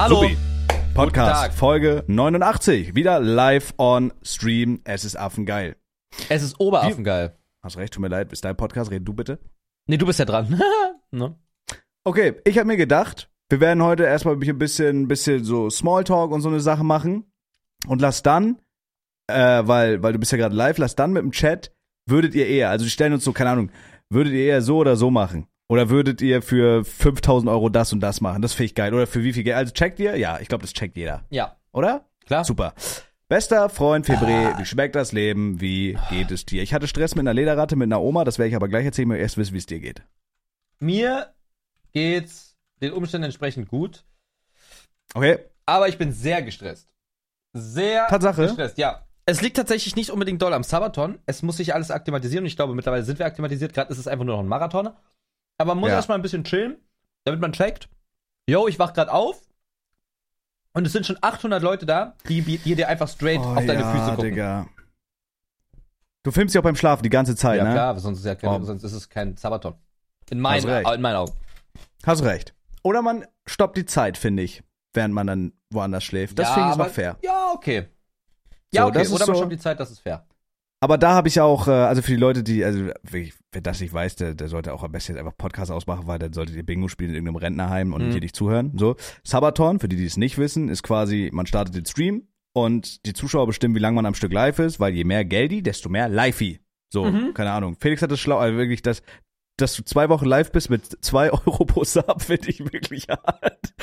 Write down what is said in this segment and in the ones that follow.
Hallo. Supi. Podcast. Folge 89. Wieder live on Stream. Es ist affengeil. Es ist Oberaffengeil. Hast recht, tut mir leid, ist dein Podcast, red du bitte. Nee, du bist ja dran. ne? Okay, ich habe mir gedacht, wir werden heute erstmal ein bisschen, bisschen so Smalltalk und so eine Sache machen. Und lass dann, äh, weil, weil du bist ja gerade live, lass dann mit dem Chat, würdet ihr eher, also die stellen uns so, keine Ahnung, würdet ihr eher so oder so machen? Oder würdet ihr für 5000 Euro das und das machen? Das finde ich geil. Oder für wie viel Geld? Also checkt ihr? Ja, ich glaube, das checkt jeder. Ja, Oder? klar. Super. Bester Freund Febre, wie schmeckt das Leben? Wie geht es dir? Ich hatte Stress mit einer Lederratte, mit einer Oma, das werde ich aber gleich erzählen, ich möchte erst wissen, wie es dir geht. Mir geht's den Umständen entsprechend gut, Okay? aber ich bin sehr gestresst. Sehr Tatsache? gestresst, ja. Es liegt tatsächlich nicht unbedingt doll am Sabaton. Es muss sich alles akklimatisieren und ich glaube, mittlerweile sind wir akklimatisiert. Gerade ist es einfach nur noch ein Marathon. Aber man muss Ja. erstmal ein bisschen chillen, damit man checkt. Yo, ich wach gerade auf und es sind schon 800 Leute da, die, die dir einfach straight auf deine Füße gucken. Oh, Digga. Du filmst ja auch beim Schlafen die ganze Zeit, Ja, ne? klar, sonst ist, ja keine, Oh. sonst ist es kein Sabaton. In meinen, in meinen Augen. Hast recht. Oder man stoppt die Zeit, finde ich, während man dann woanders schläft. Das Ja, finde ich aber- noch fair. Ja, okay. Ja, So, okay. Oder man so- stoppt die Zeit, das ist fair. Aber da habe ich auch, äh, also für die Leute, die, also wer das nicht weiß, der, der sollte auch am besten jetzt einfach Podcast ausmachen, weil dann solltet ihr Bingo spielen in irgendeinem Rentnerheim und Mhm. hier nicht zuhören. So. Sabaton, für die, die es nicht wissen, ist quasi, man startet den Stream und die Zuschauer bestimmen, wie lange man am Stück live ist, weil je mehr Geldi, desto mehr Livey. So, Mhm. keine Ahnung. Felix hat das schlau, also wirklich, das, dass du zwei Wochen live bist mit zwei Euro pro Sub, finde ich wirklich hart.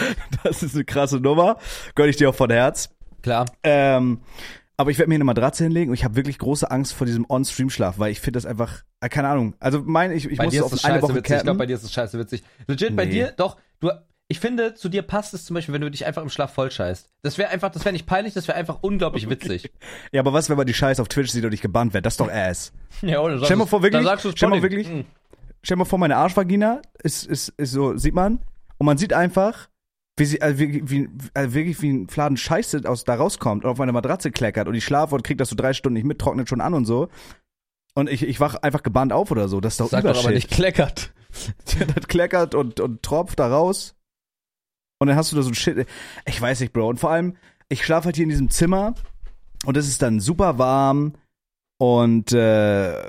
Das ist eine krasse Nummer. Gönn ich dir auch von Herz. Klar. Ähm, aber ich werde mir eine Matratze hinlegen und ich habe wirklich große Angst vor diesem On-Stream-Schlaf, weil ich finde das einfach, äh, keine Ahnung. Also mein, ich, ich bei muss dir auf ist eine Woche witzig. Ich glaube, bei dir ist es scheiße witzig. Legit, bei Nee. dir, doch, du, ich finde, zu dir passt es zum Beispiel, wenn du dich einfach im Schlaf voll scheißt. Das wäre einfach, das wäre nicht peinlich, das wäre einfach unglaublich witzig. Ja, aber was, wenn man die Scheiße auf Twitch sieht und ich gebannt werde? Das ist doch Ass. Ja, oder? Stell mal vor, wirklich- Dann sagst du es stell mal wirklich- Mhm. Stell mal vor, meine Arschvagina ist, ist, ist so, sieht man, und man sieht einfach, wie sie, also wie, wie, also wirklich wie ein Fladen Scheiße aus da rauskommt und auf meine Matratze kleckert und ich schlafe und krieg das so drei Stunden nicht mit, trocknet schon an und so. Und ich, ich wach einfach gebannt auf oder so. Das ist doch Sag doch aber nicht kleckert. das kleckert und, und tropft da raus. Und dann hast du da so ein Shit. Ich weiß nicht, Bro. Und vor allem, ich schlafe halt hier in diesem Zimmer und es ist dann super warm und, äh,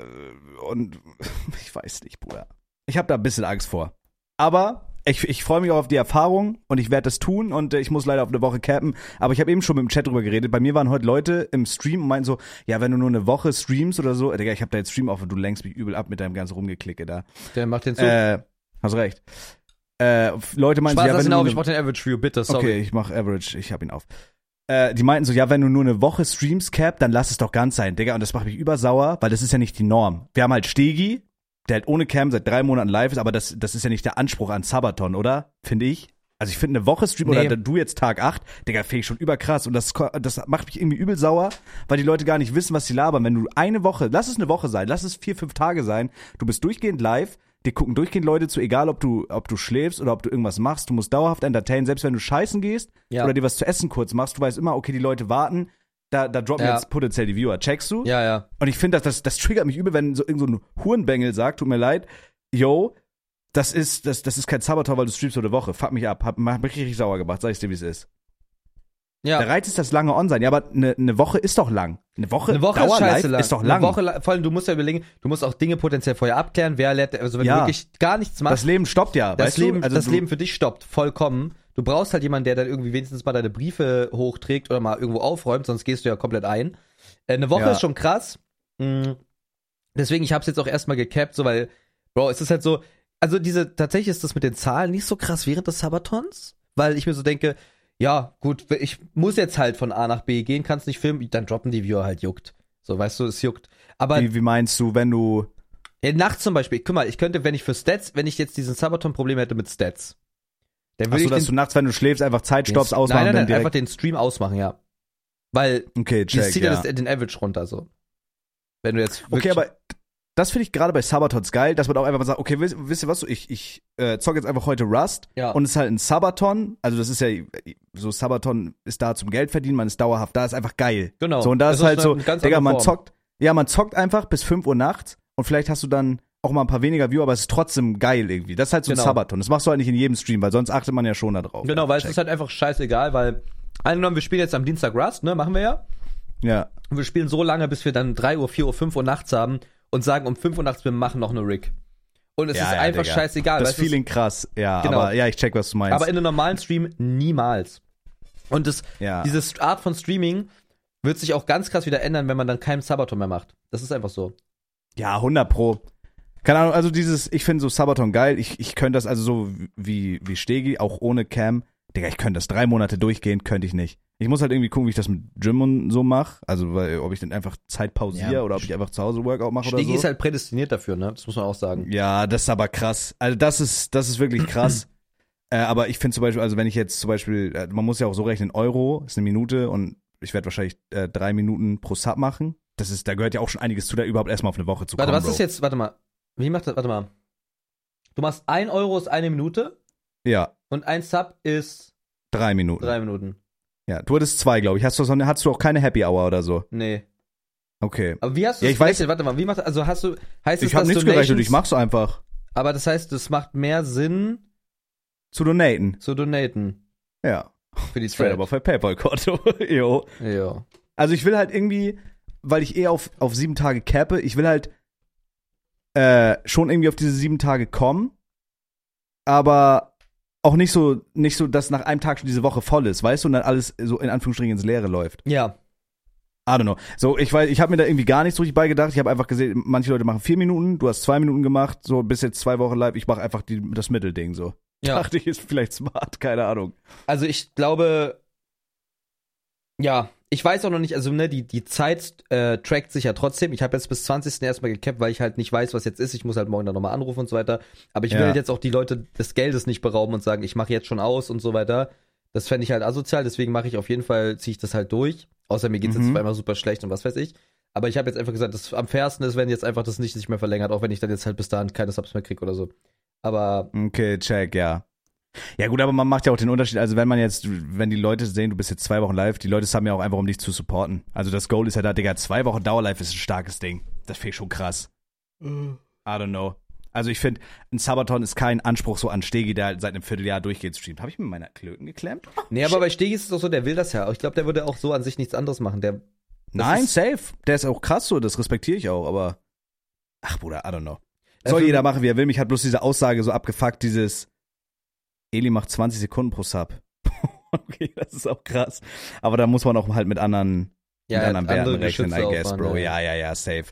und ich weiß nicht, Bruder. Ich habe da ein bisschen Angst vor. Aber ich, ich freue mich auch auf die Erfahrung und ich werde das tun und äh, ich muss leider auf eine Woche cappen. Aber ich habe eben schon mit dem Chat drüber geredet. Bei mir waren heute Leute im Stream und meinten so, ja, wenn du nur eine Woche streamst oder so, Digga, ich habe da jetzt Stream auf und du lenkst mich übel ab mit deinem ganzen Rumgeklicke da. Der macht den Zug. Äh, hast recht. Äh, Leute meinten Spaß, so, ja, wenn du auf, ich brauch den Average View, bitte, sorry. Okay, ich mach Average, ich hab ihn auf. Äh, die meinten so, ja, wenn du nur eine Woche streamst, Cap, dann lass es doch ganz sein, Digga. Und das macht mich übersauer, weil das ist ja nicht die Norm. Wir haben halt Stegi, der halt ohne Cam seit drei Monaten live ist, aber das, das ist ja nicht der Anspruch an Sabaton, oder? Finde ich. Also ich finde eine Woche Stream Nee. oder du jetzt Tag 8, Digga, finde ich schon überkrass. Und das, das macht mich irgendwie übel sauer, weil die Leute gar nicht wissen, was sie labern. Wenn du eine Woche, lass es eine Woche sein, lass es vier, fünf Tage sein, du bist durchgehend live, dir gucken durchgehend Leute zu, egal ob du, ob du schläfst oder ob du irgendwas machst, du musst dauerhaft entertainen, selbst wenn du scheißen gehst Ja. oder dir was zu essen kurz machst, du weißt immer, okay, die Leute warten, da, da droppen Ja. jetzt potenziell die Viewer. Checkst du? Ja, ja. Und ich finde, das, das, das triggert mich übel, wenn so irgend so ein Hurenbengel sagt, tut mir leid, yo, das ist, das, das ist kein Sabaton, weil du streamst so eine Woche. Fuck mich ab. Hab, hab mich richtig sauer gemacht, sag ich dir, wie es ist. Ja. Der Reiz ist das lange On sein. Ja, aber eine ne Woche ist doch lang. Eine Woche, Eine Woche ist scheiße lang. ist doch lang. Eine Woche. Vor allem, du musst ja überlegen, du musst auch Dinge potenziell vorher abklären, wer lädt, also wenn Ja. du wirklich gar nichts machst, das Leben stoppt ja, das Leben, du? Also das Leben für dich stoppt vollkommen. Du brauchst halt jemanden, der dann irgendwie wenigstens mal deine Briefe hochträgt oder mal irgendwo aufräumt, sonst gehst du ja komplett ein. Äh, eine Woche Ja. ist schon krass. Mm. Deswegen, ich hab's jetzt auch erstmal gecapped, so weil, Bro, es ist halt so, also diese, tatsächlich ist das mit den Zahlen nicht so krass während des Sabatons, weil ich mir so denke, ja, gut, ich muss jetzt halt von A nach B gehen, kann's nicht filmen, dann droppen die Viewer halt juckt. So, weißt du, es juckt. Aber wie, wie meinst du, wenn du, ja, nachts zum Beispiel, guck mal, ich könnte, wenn ich für Stats, wenn ich jetzt diesen Sabaton-Problem hätte mit Stats, dann würde achso, ich dass du nachts, wenn du schläfst, einfach Zeit stoppst, ausmachen, nein, nein, dann nein, einfach den Stream ausmachen, ja. Weil okay, das check, zieht ja das, den Average runter, so. Wenn du jetzt Okay, aber das finde ich gerade bei Sabatons geil, dass man auch einfach mal sagt, okay, wisst, wisst ihr was, so, ich, ich äh, zock jetzt einfach heute Rust Ja. und es ist halt ein Sabaton, also das ist ja, so Sabaton ist da zum Geld verdienen, man ist dauerhaft da, ist einfach geil. Genau. So, und da Das ist halt so, Digga, man zockt, ja, man zockt einfach bis 5 Uhr nachts und vielleicht hast du dann auch mal ein paar weniger Viewer, aber es ist trotzdem geil irgendwie. Das ist halt so Genau. ein Sabaton. Das machst du halt nicht in jedem Stream, weil sonst achtet man ja schon da drauf. Genau, weil es ist halt einfach scheißegal, weil angenommen, wir spielen jetzt am Dienstag Rust, ne, machen wir ja. Ja. Und wir spielen so lange, bis wir dann 3 Uhr, 4 Uhr, 5 Uhr nachts haben und sagen, um 5 Uhr nachts, wir machen noch eine Rig. Und es Ja, ist ja, einfach Digga. scheißegal. Das Feeling krass, ja. Genau. Aber ja, ich check, was du meinst. aber in einem normalen Stream niemals. Und das, ja. diese Art von Streaming wird sich auch ganz krass wieder ändern, wenn man dann keinen Sabaton mehr macht. Das ist einfach so. Ja, 100 pro. Keine Ahnung, also dieses, ich finde so Sabaton geil. Ich, ich könnte das also so wie, wie Stegi, auch ohne Cam. Digga, ich könnte das drei Monate durchgehen, könnte ich nicht. Ich muss halt irgendwie gucken, wie ich das mit Gym und so mache. Also, weil, ob ich dann einfach Zeit pausiere Ja. oder ob ich einfach zu Hause Workout mache oder Stegi so. ist halt prädestiniert dafür, ne? Das muss man auch sagen. Ja, das ist aber krass. Also das ist, das ist wirklich krass. äh, aber ich finde zum Beispiel, also wenn ich jetzt zum Beispiel, äh, man muss ja auch so rechnen, Euro ist eine Minute und ich werde wahrscheinlich äh, drei Minuten pro Sub machen. Das ist, da gehört ja auch schon einiges zu, da überhaupt erstmal auf eine Woche zu Warte, kommen. was ist Bro. jetzt, warte mal. Wie macht das, warte mal. Du machst 1 Euro ist eine Minute Ja, und ein Sub ist drei Minuten. drei Minuten. Ja, du hattest zwei, glaube ich. Hast du, so, hast du auch keine Happy Hour oder so? Nee. Okay. Aber wie hast du Ja, das ich weiß-? Warte mal, wie macht also hast du heißt es Ich habe nichts gerechnet, ich mach's einfach. Aber das heißt, es macht mehr Sinn Zu donaten. zu donaten Ja. für die Straight Trade. up auf mein Paypal-Konto. jo. Ja. Also ich will halt irgendwie, weil ich eh auf, auf sieben Tage cappe, ich will halt äh, schon irgendwie auf diese sieben Tage kommen, aber auch nicht so, nicht so, dass nach einem Tag schon diese Woche voll ist, weißt du, und dann alles so in Anführungsstrichen ins Leere läuft. Ja. I don't know. So, ich weiß, ich habe mir da irgendwie gar nichts so richtig beigedacht. Ich habe einfach gesehen, manche Leute machen vier Minuten, du hast zwei Minuten gemacht, so bis jetzt zwei Wochen live. Ich mache einfach die, das Mittelding so. Ja. Dachte ich, ist vielleicht smart, keine Ahnung. Also ich glaube, ja, ich weiß auch noch nicht, also ne, die, die Zeit äh, trackt sich ja trotzdem. Ich habe jetzt bis 20. erstmal gecapped, weil ich halt nicht weiß, was jetzt ist. Ich muss halt morgen dann nochmal anrufen und so weiter. Aber ich will Ja. halt jetzt auch die Leute des Geldes nicht berauben und sagen, ich mache jetzt schon aus und so weiter. Das fände ich halt asozial, deswegen mache ich auf jeden Fall, ziehe ich das halt durch. Außer mir geht's Mhm. jetzt zweimal super schlecht und was weiß ich. Aber ich habe jetzt einfach gesagt, das am fairsten ist, wenn jetzt einfach das nicht sich mehr verlängert, auch wenn ich dann jetzt halt bis dahin keine Subs mehr krieg oder so. Aber Okay, check, ja. Ja gut, aber man macht ja auch den Unterschied, also wenn man jetzt, wenn die Leute sehen, du bist jetzt zwei Wochen live, die Leute haben ja auch einfach, um dich zu supporten. Also das Goal ist ja da, Digga, zwei Wochen Dauerlive ist ein starkes Ding. Das finde ich schon krass. I don't know. Also ich finde, ein Sabaton ist kein Anspruch so an Stegi, der halt seit einem Vierteljahr durchgehend streamt. Habe ich mir meine Klöten geklemmt? Nee, aber bei Stegi ist es doch so, der will das ja. Ich glaube, der würde auch so an sich nichts anderes machen. Der, Nein, ist- safe. Der ist auch krass so, das respektiere ich auch, aber ach Bruder, I don't know. Soll für- jeder machen, wie er will. Mich hat bloß diese Aussage so abgefuckt, dieses Eli macht 20 Sekunden pro Sub. okay, das ist auch krass. Aber da muss man auch halt mit anderen, ja, mit anderen Werten rechnen, I guess, Bro. Ja, ja, ja, safe.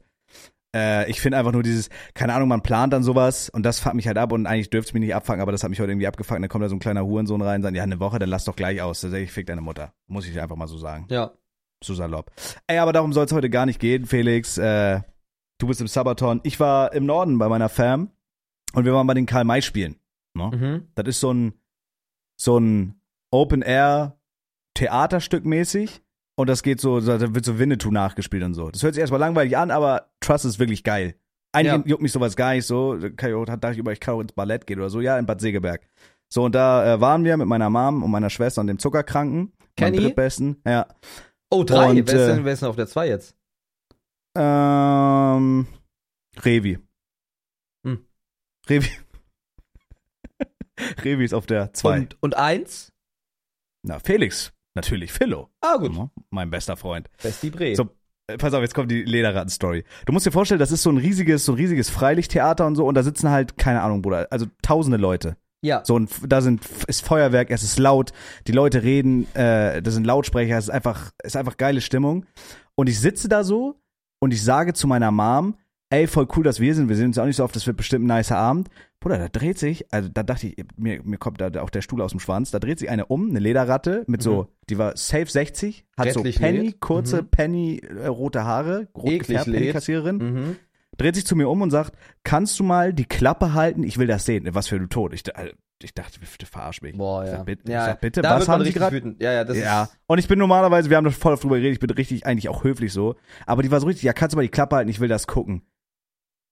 Äh, ich finde einfach nur dieses, keine Ahnung, man plant dann sowas und das fuckt mich halt ab und eigentlich dürfte es mich nicht abfangen, aber das hat mich heute irgendwie abgefuckt. Und dann kommt da so ein kleiner Hurensohn rein und sagt, ja, eine Woche, dann lass doch gleich aus. Da sag ich, fick deine Mutter. Muss ich einfach mal so sagen. Ja. So salopp. Ey, aber darum soll es heute gar nicht gehen, Felix. Äh, du bist im Sabaton. Ich war im Norden bei meiner Fam und wir waren bei den Karl-May spielen. Ne? Mhm. Das ist so ein, so ein Open-Air-Theaterstück mäßig. Und das geht so, da wird so Winnetou nachgespielt und so. Das hört sich erstmal langweilig an, aber Trust ist wirklich geil. Eigentlich Ja. juckt mich sowas gar nicht so. Da Kann ich auch, dachte ich über, ich kann auch ins Ballett gehen oder so. Ja, in Bad Segeberg. So, und da äh, waren wir mit meiner Mom und meiner Schwester und dem Zuckerkranken. Kenny? drittbesten. Ja. Oh, drei. Und, wer, ist äh, denn, wer ist denn auf der zwei jetzt? Ähm, Revi. Hm. Revi. Revi ist auf der 2. Und, und eins? Na, Felix. Natürlich, Philo. Ah, gut. Mein bester Freund. Besti Bre. So, äh, pass auf, jetzt kommt die Lederratten-Story. Du musst dir vorstellen, das ist so ein riesiges, so ein riesiges Freilichttheater und so und da sitzen halt, keine Ahnung, Bruder, also tausende Leute. Ja. So, und da sind, ist Feuerwerk, es ist laut, die Leute reden, äh, das sind Lautsprecher, es ist einfach, ist einfach geile Stimmung. Und ich sitze da so und ich sage zu meiner Mom, ey, voll cool, dass wir sind, wir sehen uns auch nicht so oft, das wird bestimmt ein nicer Abend. Bruder, da dreht sich, also da dachte ich, mir, mir kommt da auch der Stuhl aus dem Schwanz, da dreht sich eine um, eine Lederratte mit so, Mhm. die war safe 60, hat Rettlich so Penny, lädt. kurze Mhm. Penny, äh, rote Haare, rot gefärbt, lädt. Penny-Kassiererin Mhm. dreht sich zu mir um und sagt, kannst du mal die Klappe halten? Ich will das sehen. Was für du tot. Ich, äh, ich dachte, bitte verarsch mich. Boah, Ich ja. sag, bitte, ja. ich sag, bitte was haben richtig gerade? Ja, ja, das Ja. ist. Und ich bin normalerweise, wir haben da voll drüber geredet, ich bin richtig, eigentlich auch höflich so. Aber die war so richtig, ja, kannst du mal die Klappe halten? Ich will das gucken.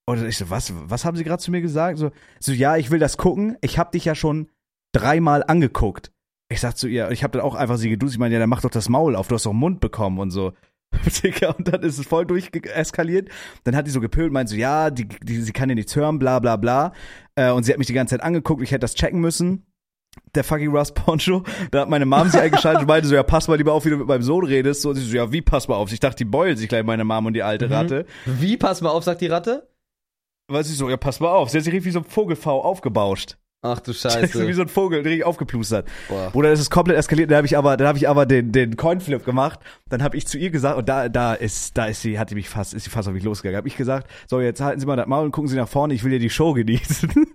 Und ich so, was, was haben sie gerade zu mir gesagt? So, so, ja, ich will das gucken. Ich hab dich ja schon dreimal angeguckt. Ich sag zu ihr, ich hab dann auch einfach sie geduzt. Ich meine, ja, dann mach doch das Maul auf, du hast doch einen Mund bekommen und so. Digga, und dann ist es voll durcheskaliert. Dann hat die so gepölt, meint so, ja, die, die, sie kann dir nichts hören, bla bla bla. Äh, und sie hat mich die ganze Zeit angeguckt, ich hätte das checken müssen. Der fucking Russ Poncho, da hat meine Mom sie eingeschaltet und meinte so, ja, pass mal lieber auf, wie du mit meinem Sohn redest. So, und sie so, ja, wie, pass mal auf. Ich dachte, die beulen sich gleich, meine Mom und die alte Mhm. Ratte. Wie, pass mal auf, sagt die Ratte? Was ich so, ja, pass mal auf. Sie hat sich richtig wie so ein Vogelfau aufgebauscht. Ach du wie Scheiße. so ein Vogel, richtig aufgeplustert. Boah. Bruder, das ist komplett eskaliert. Da habe ich aber, dann habe ich aber den, den Coinflip gemacht. Dann habe ich zu ihr gesagt, und da, da ist, da ist sie, hat die mich fast, ist sie fast auf mich losgegangen. Habe ich gesagt, so jetzt halten Sie mal das Maul und gucken Sie nach vorne. Ich will ja die Show genießen.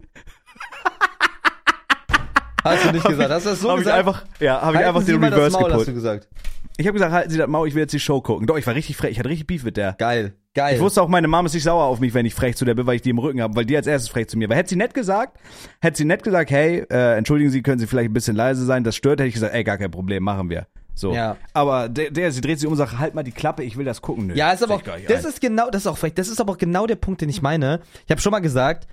Hast du nicht gesagt? Hast du das so Hab ich gesagt? einfach, ja, habe ich einfach Sie den mal das Reverse Maul, hast du gesagt. Ich habe gesagt, halten Sie das Maul, ich will jetzt die Show gucken. Doch, ich war richtig frech. Ich hatte richtig Beef mit der. Geil, geil. Ich wusste auch, meine Mom ist nicht sauer auf mich, wenn ich frech zu der bin, weil ich die im Rücken habe, weil die als erstes frech zu mir war. Hätte sie nett gesagt, hätte sie nett gesagt, hey, äh, entschuldigen Sie, können Sie vielleicht ein bisschen leise sein, das stört, hätte ich gesagt, ey, gar kein Problem, machen wir. So. Ja. Aber der, der, sie dreht sich um und sagt, halt mal die Klappe, ich will das gucken. Nö, Ja, ist aber auch, das ein. ist genau, das ist auch frech, das ist aber auch genau der Punkt, den ich meine. Ich habe schon mal gesagt,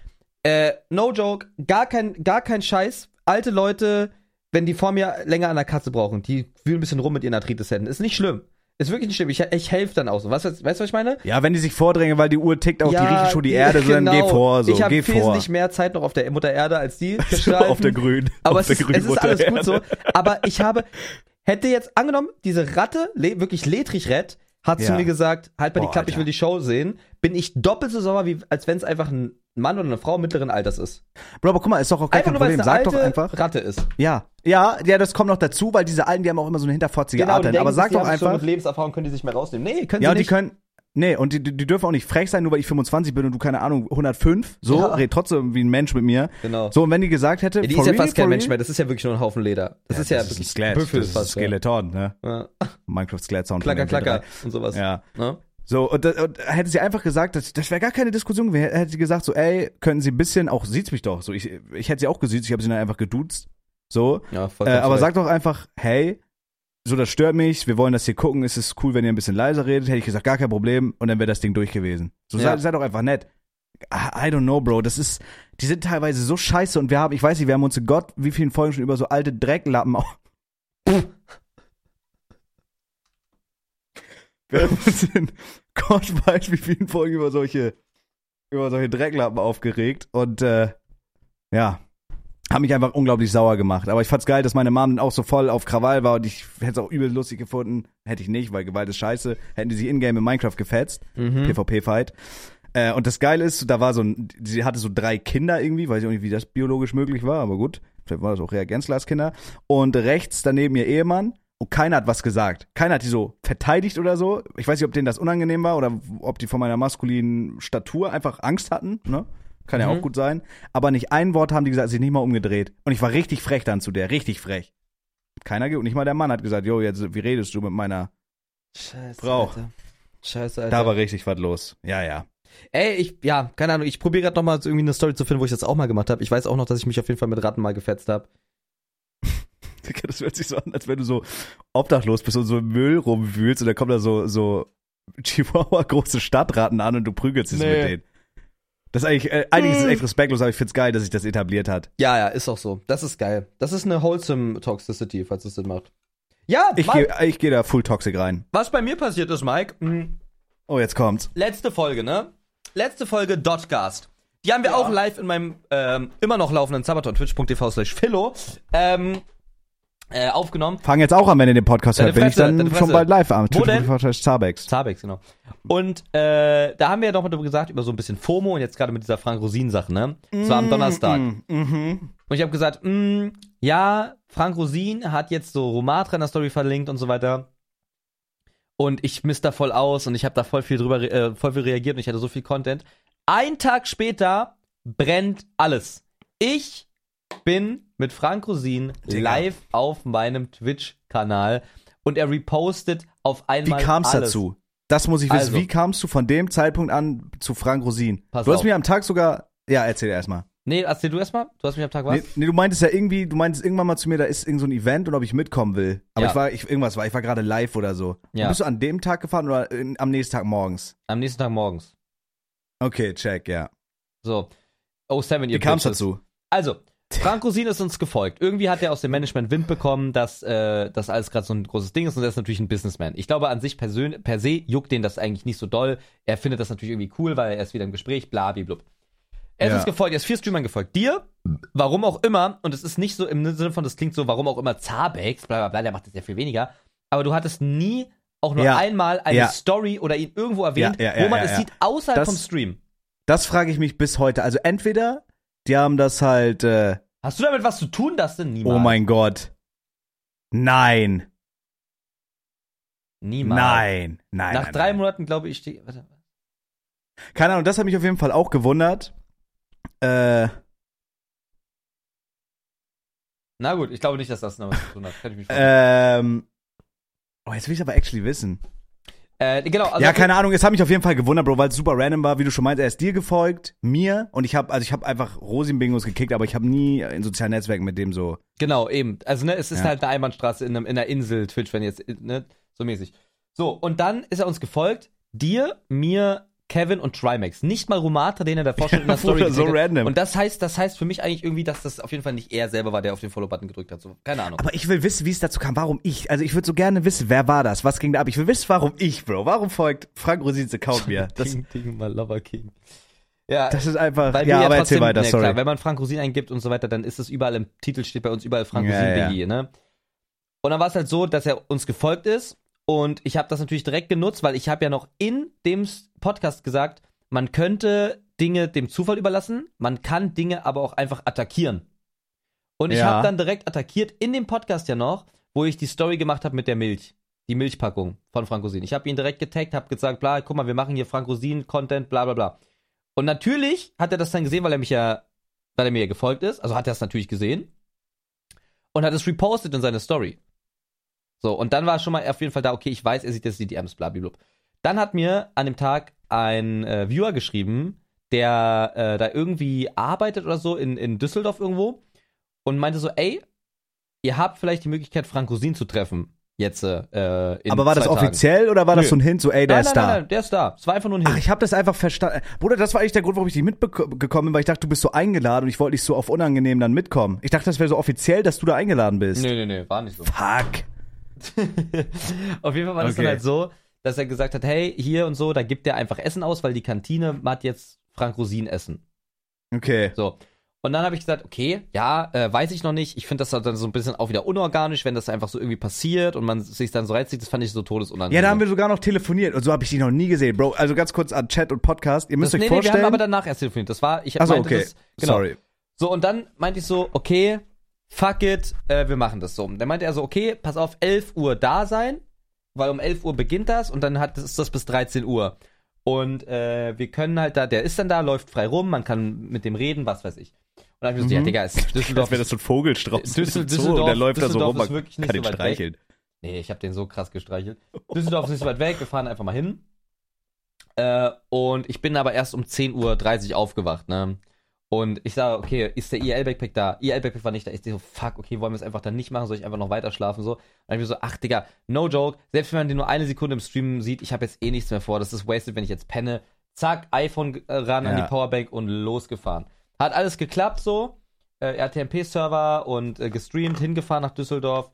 äh, no joke, gar kein, gar kein Scheiß. Alte Leute, wenn die vor mir länger an der Katze brauchen, die wühlen ein bisschen rum mit ihren Arthritis-Händen. Ist nicht schlimm. Ist wirklich nicht schlimm. Ich, ich helfe dann auch so. Weißt du, weißt, du, was ich meine? Ja, wenn die sich vordrängen, weil die Uhr tickt auch, die riechen schon die Erde, so dann geh genau. vor, so, Ich habe geh vor. wesentlich mehr Zeit noch auf der Mutter Erde als die. auf der grünen. Aber auf es der ist, grünen es ist alles gut so. Aber ich habe, hätte jetzt angenommen, diese Ratte, wirklich ledrig rett, hat zu Ja. mir gesagt, halt mal die Klappe, ich will die Show sehen, bin ich doppelt so sauer, wie als wenn es einfach ein Mann oder eine Frau mittleren Alters ist. Bro, aber guck mal, ist doch auch gar Einfach kein nur, Problem. Sag doch einfach. Ratte ist. Ja, ja, ja, das kommt noch dazu, weil diese Alten, die haben auch immer so eine hinterfotzige Art. die Dann. Aber sag die doch einfach. Mit Lebenserfahrung können die sich mehr rausnehmen. Nee, können Ja, sie und die nicht. können. Nee, und die, die dürfen auch nicht frech sein, nur weil ich 25 bin und du, keine Ahnung, 105. So, Ja. red trotzdem wie ein Mensch mit mir. Genau. So, und wenn die gesagt hätte, Ja, die ist ja real, fast kein for Mensch real? mehr, das ist ja wirklich nur ein Haufen Leder. Das ist ja das ist ein Skelett, Büffel das ist fast, ja. Skeleton, ne? Ja. Minecraft Skelett Sound. Klacker, von MP3. klacker und sowas. Ja. Ne? So, und, das- und hätte sie einfach gesagt, das, das wäre gar keine Diskussion gewesen. Hätte sie gesagt, so, ey, können Sie ein bisschen, auch sieht's mich doch. So, ich, ich hätte sie auch gesiezt, ich habe sie dann einfach geduzt. So. Ja, Äh, vollkommen aber sag doch einfach, hey, so, das stört mich, wir wollen das hier gucken, es ist cool, wenn ihr ein bisschen leiser redet. Hätte ich gesagt, gar kein Problem, und dann wäre das Ding durch gewesen. So, Ja. sei, sei doch einfach nett. I don't know, Bro. Das ist, die sind teilweise so scheiße und wir haben, ich weiß nicht, wir haben uns in Gott wie vielen Folgen schon über so alte Drecklappen auf. Wir haben uns in Gott weiß wie vielen Folgen über solche, über solche Drecklappen aufgeregt und äh, ja, haben mich einfach unglaublich sauer gemacht. Aber ich fand's geil, dass meine Mom dann auch so voll auf Krawall war und ich hätte es auch übel lustig gefunden. Hätte ich nicht, weil Gewalt ist scheiße. Hätten die sich in-game in Minecraft gefetzt. Mhm. PvP-Fight. Äh, und das Geile ist, da war so ein, sie hatte so drei Kinder irgendwie, weiß ich auch nicht, wie das biologisch möglich war, aber gut. Vielleicht war das auch Reagenzglaskinder. Und rechts daneben ihr Ehemann. Und keiner hat was gesagt. Keiner hat die so verteidigt oder so. Ich weiß nicht, ob denen das unangenehm war oder ob die von meiner maskulinen Statur einfach Angst hatten. Ne? Kann ja Mhm. auch gut sein. Aber nicht ein Wort haben die gesagt, sich nicht mal umgedreht. Und ich war richtig frech dann zu der, richtig frech. Keiner, nicht mal der Mann hat gesagt, jo, jetzt, wie redest du mit meiner, Scheiße, Frau. Alter. Scheiße, Alter. da war richtig was los. Ja, ja. Ey, ich, ja, keine Ahnung, ich probiere gerade nochmal irgendwie eine Story zu finden, wo ich das auch mal gemacht habe. Ich weiß auch noch, dass ich mich auf jeden Fall mit Ratten mal gefetzt habe. Das hört sich so an, als wenn du so obdachlos bist und so im Müll rumwühlst und dann kommen da so, so Chihuahua große Stadtratten an und du prügelst dich Nee. mit denen. Das ist eigentlich, äh, eigentlich ist es echt respektlos, aber ich find's geil, dass sich das etabliert hat. Ja, ja, ist auch so. Das ist geil. Das ist eine wholesome Toxicity, falls es Sinn macht. Ja, Ich gehe ich geh da full toxic rein. was bei mir passiert ist, Mike, mh, Oh, jetzt kommt's. letzte Folge, ne? Letzte Folge Dotcast. Die haben wir auch live in meinem ähm, immer noch laufenden Sabaton, twitch.tv slash philo, ähm, äh, aufgenommen. Fang jetzt auch an, wenn ihr den Podcast hört. Bin ich dann schon bald live am Zabex. Zabex, genau. Und äh, da haben wir ja noch mal darüber gesagt, über so ein bisschen FOMO und jetzt gerade mit dieser Frank-Rosin-Sache, ne? Das war am Donnerstag. Mhm. Mhm. Und ich habe gesagt, mh, ja, Frank Rosin hat jetzt so Romatra in der Story verlinkt und so weiter. Und ich misst da voll aus und ich habe da voll viel drüber, äh, voll viel reagiert und ich hatte so viel Content. Ein Tag später brennt alles. Ich bin mit Frank Rosin Digga. live auf meinem Twitch-Kanal und er repostet auf Wie einmal kam's alles. dazu? Das muss ich wissen. Also. Wie kamst du von dem Zeitpunkt an zu Frank Rosin? Du hast auf. mir am Tag sogar. Ja, erzähl erstmal. Nee, erzähl du erstmal. Du hast mich am Tag was? Nee, nee, du meintest ja irgendwie, du meintest irgendwann mal zu mir, da ist irgend so ein Event und ob ich mitkommen will. Aber Ja. ich war, ich, irgendwas war, ich war gerade live oder so. Ja. Bist du an dem Tag gefahren oder in, am nächsten Tag morgens? Am nächsten Tag morgens. Okay, check, ja. So. Oh, seven, ihr Wie kam's Bitches. dazu? Also, Frank Rosin ist uns gefolgt. Irgendwie hat er aus dem Management Wind bekommen, dass äh, das alles gerade so ein großes Ding ist und er ist natürlich ein Businessman. Ich glaube, an sich persön per se juckt den das eigentlich nicht so doll. Er findet das natürlich irgendwie cool, weil er ist wieder im Gespräch, bla, blub. Er ist Ja. uns gefolgt, er ist vier Streamern gefolgt. Dir, warum auch immer, und es ist nicht so im Sinne von, das klingt so, warum auch immer Zabex, bla bla bla, der macht das ja viel weniger. Aber du hattest nie auch nur Ja. einmal eine Ja. Story oder ihn irgendwo erwähnt, wo man es sieht außerhalb Das- vom Stream. Das frage ich mich bis heute. Also entweder die haben das halt. Äh, Hast du damit was zu tun, das denn niemals? oh mein Gott. Nein. Niemals. Nein. Nein. Nach nein, drei nein. Monaten, glaube ich, steht. Warte. Keine Ahnung, das hat mich auf jeden Fall auch gewundert. Äh, Na gut, ich glaube nicht, dass das noch was zu tun hat. Kann ich mich vorstellen. ähm. Oh, jetzt will ich aber actually wissen. Äh, genau, also ja, keine Ahnung, es hat mich auf jeden Fall gewundert, Bro, weil es super random war, wie du schon meinst, er ist dir gefolgt, mir und ich habe also ich habe einfach Rosin-Bingos gekickt, aber ich habe nie in sozialen Netzwerken mit dem so. Genau, eben. Also, ne, es ist Ja. halt eine Einbahnstraße in, einem, in einer Insel, Twitch, wenn jetzt, ne, so mäßig. So, und dann ist er uns gefolgt. Dir, mir, Kevin und Trimax. Nicht mal Rumata, den er davor schon in der Story so random. Und das heißt, das heißt für mich eigentlich irgendwie, dass das auf jeden Fall nicht er selber war, der auf den Follow-Button gedrückt hat. So, keine Ahnung. Aber ich will wissen, wie es dazu kam, warum ich. Also ich würde so gerne wissen, wer war das? Was ging da ab? Ich will wissen, warum ich, Bro. Warum folgt Frank Rosins Account mir? Das, Ding, Ding, my lover King. Ja, das ist einfach. Weil ja, aber trotzdem, erzähl weiter, ne, sorry. Klar, wenn man Frank Rosin eingibt und so weiter, dann ist es überall im Titel steht bei uns überall Frank Ja, Rosin ja. Biggie, ne? Und dann war es halt so, dass er uns gefolgt ist und ich habe das natürlich direkt genutzt, weil ich habe ja noch in dem Podcast gesagt, man könnte Dinge dem Zufall überlassen, man kann Dinge aber auch einfach attackieren. Und ich Ja. habe dann direkt attackiert in dem Podcast ja noch, wo ich die Story gemacht habe mit der Milch. Die Milchpackung von Frank Rosin. Ich habe ihn direkt getaggt, habe gesagt, bla, guck mal, wir machen hier Frank Rosin Content, bla bla bla. Und natürlich hat er das dann gesehen, weil er mich ja, weil er mir ja gefolgt ist. Also hat er es natürlich gesehen. Und hat es repostet in seine Story. So, und dann war schon mal auf jeden Fall da, okay, ich weiß, er sieht jetzt die DMs, blablabla. Dann hat mir an dem Tag ein äh, Viewer geschrieben, der äh, da irgendwie arbeitet oder so in, in Düsseldorf irgendwo und meinte so, ey, ihr habt vielleicht die Möglichkeit, Frank Rosin zu treffen. Jetzt äh, in aber war das Tagen. offiziell oder war das Nö. so ein Hint, so ey, der nein, ist nein, da? Nein, nein, der ist da. Es war einfach nur ein Ach, Hint. ich habe das einfach verstanden. Bruder, das war eigentlich der Grund, warum ich nicht mitgekommen bin, weil ich dachte, du bist so eingeladen und ich wollte nicht so auf unangenehm dann mitkommen. Ich dachte, das wäre so offiziell, dass du da eingeladen bist. Nee, nee, nee, war nicht so. Fuck. Auf jeden Fall war das Okay. dann halt so, dass er gesagt hat, hey, hier und so, da gibt er einfach Essen aus, weil die Kantine hat jetzt Frank Rosin Essen. Okay. So. Und dann habe ich gesagt, okay, ja, äh, weiß ich noch nicht. Ich finde das dann so ein bisschen auch wieder unorganisch, wenn das einfach so irgendwie passiert und man sich dann so reinzieht. Das fand ich so todesunangenehm. Ja, da haben wir sogar noch telefoniert und so habe ich dich noch nie gesehen, Bro. Also ganz kurz an Chat und Podcast. Ihr müsst das, euch nee, nee, wir vorstellen. haben aber danach erst telefoniert. Das war, ich Achso, meinte okay. das, genau. Sorry. So, und dann meinte ich so, okay, fuck it, äh, wir machen das so. Und dann meinte er so, okay, pass auf, 11 Uhr da sein, weil um 11 Uhr beginnt das und dann hat, ist das bis 13 Uhr. Und äh, wir können halt da, der ist dann da, läuft frei rum, man kann mit dem reden, was weiß ich. Und dann hab ich mir so, ja, Mhm. Digga, ist Düsseldorf, wäre das so ein Vogelstrauß. Düssel- Düsseldorf- der läuft da so Düsseldorf rum, ist wirklich nicht kann so weit streicheln. Nee, ich habe den so krass gestreichelt. Düsseldorf ist nicht so weit weg, wir fahren einfach mal hin. Äh, und ich bin aber erst um 10.30 Uhr aufgewacht, ne? Und ich sage, okay, ist der IL-Backpack da? IL-Backpack war nicht da. Ich so, fuck, okay, wollen wir es einfach dann nicht machen? Soll ich einfach noch weiter schlafen? So. Und dann hab ich mir so, ach, Digga, no joke. Selbst wenn man den nur eine Sekunde im Stream sieht, ich habe jetzt eh nichts mehr vor. Das ist wasted, wenn ich jetzt penne. Zack, iPhone äh, ran an Ja. die Powerbank und losgefahren. Hat alles geklappt so. Äh, RTMP-Server und äh, gestreamt, hingefahren nach Düsseldorf.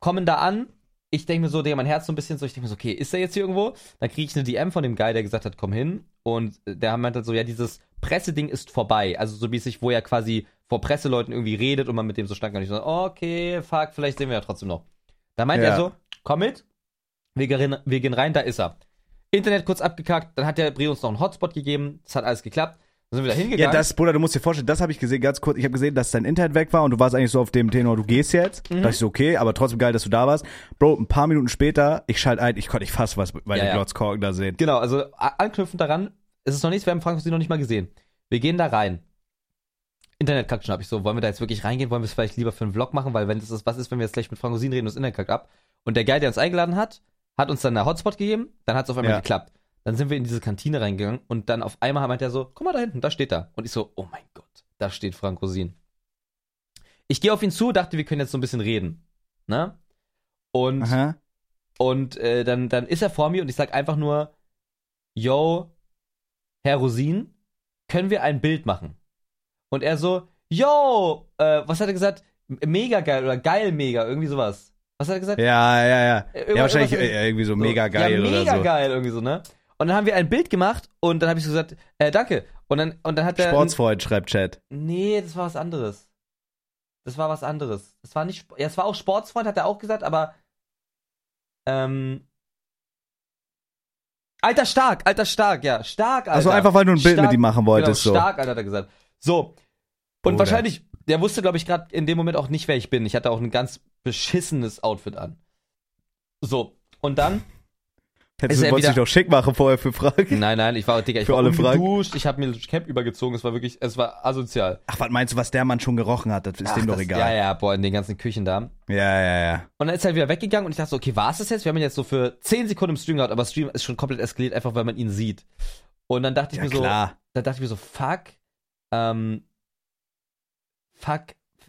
Kommen da an. Ich denke mir so, Digga, mein Herz so ein bisschen so, ich denke mir so, okay, ist er jetzt hier irgendwo? Dann kriege ich eine DM von dem Guy, der gesagt hat, komm hin. Und äh, der meinte so, ja, dieses Presseding ist vorbei. Also so wie es sich, wo er quasi vor Presseleuten irgendwie redet und man mit dem so schnacken kann. Ich so, okay, fuck, vielleicht sehen wir ja trotzdem noch. Da meinte Ja. er so, komm mit, wir gehen, wir gehen rein, da ist er. Internet kurz abgekackt, dann hat der Bre uns noch einen Hotspot gegeben, das hat alles geklappt. Dann sind wir da hingegangen. Ja, das, Bruder, du musst dir vorstellen, das habe ich gesehen, ganz kurz. Ich habe gesehen, dass dein Internet weg war und du warst eigentlich so auf dem Tenor, du gehst jetzt. Mhm. Da ich so, okay, aber trotzdem geil, dass du da warst. Bro, ein paar Minuten später, ich schalte ein, ich konnte nicht fast was bei Ja, den ja. Glots Korken da sehen. Genau, also anknüpfend daran, es ist noch nichts, wir haben Frankfurt noch nicht mal gesehen. Wir gehen da rein. Internet kackt schon ab. Ich so, wollen wir da jetzt wirklich reingehen? Wollen wir es vielleicht lieber für einen Vlog machen? Weil wenn das ist, was ist, wenn wir jetzt gleich mit Frankosin reden und das Internet kackt ab? Und der Guy, der uns eingeladen hat, hat uns dann einen Hotspot gegeben, dann hat es auf einmal Ja. geklappt. Dann sind wir in diese Kantine reingegangen und dann auf einmal meint er so, guck mal da hinten, da steht er. Und ich so, oh mein Gott, da steht Frank Rosin. Ich gehe auf ihn zu, dachte, wir können jetzt so ein bisschen reden. Ne? Und Aha. und äh, dann, dann ist er vor mir und ich sag einfach nur, yo, Herr Rosin, können wir ein Bild machen? Und er so, yo, äh, was hat er gesagt? Mega geil oder geil mega, irgendwie sowas. Was hat er gesagt? Ja, ja, ja. Irgendwas- Ja, wahrscheinlich äh, irgendwie so mega geil ja, mega oder so. geil, irgendwie so, ne? Und dann haben wir ein Bild gemacht und dann habe ich so gesagt, äh, danke. Und dann, und dann hat er. Sportsfreund schreibt Chat. Nee, das war was anderes. Das war was anderes. Das war nicht. Ja, es war auch Sportsfreund, hat er auch gesagt, aber. Ähm. Alter stark, alter stark, ja. Stark, Alter. Also einfach, weil du ein Bild Stark, mit ihm machen wolltest. genau, so. stark, Alter, hat er gesagt. So. Und Bruder. wahrscheinlich, der wusste, glaube ich, gerade in dem Moment auch nicht, wer ich bin. Ich hatte auch ein ganz beschissenes Outfit an. So. Und dann. Hättest du wolltest dich doch schick machen vorher für Fragen. Nein, nein, ich war, Digga, ich Für war alle Fragen. ungeduscht, ich habe mir das Cap übergezogen, es war wirklich, es war asozial. Ach, was meinst du, was der Mann schon gerochen hat? Das ist Ach, dem doch das, egal. Ja, ja, boah, in den ganzen Küchen da. ja, ja. ja. Und dann ist er wieder weggegangen und ich dachte so, okay, war es das jetzt? Wir haben ihn jetzt so für 10 Sekunden im Stream gehabt, aber Stream ist schon komplett eskaliert, einfach weil man ihn sieht. Und dann dachte ich Ja, mir so, klar. dann dachte ich mir so, fuck, ähm, fuck,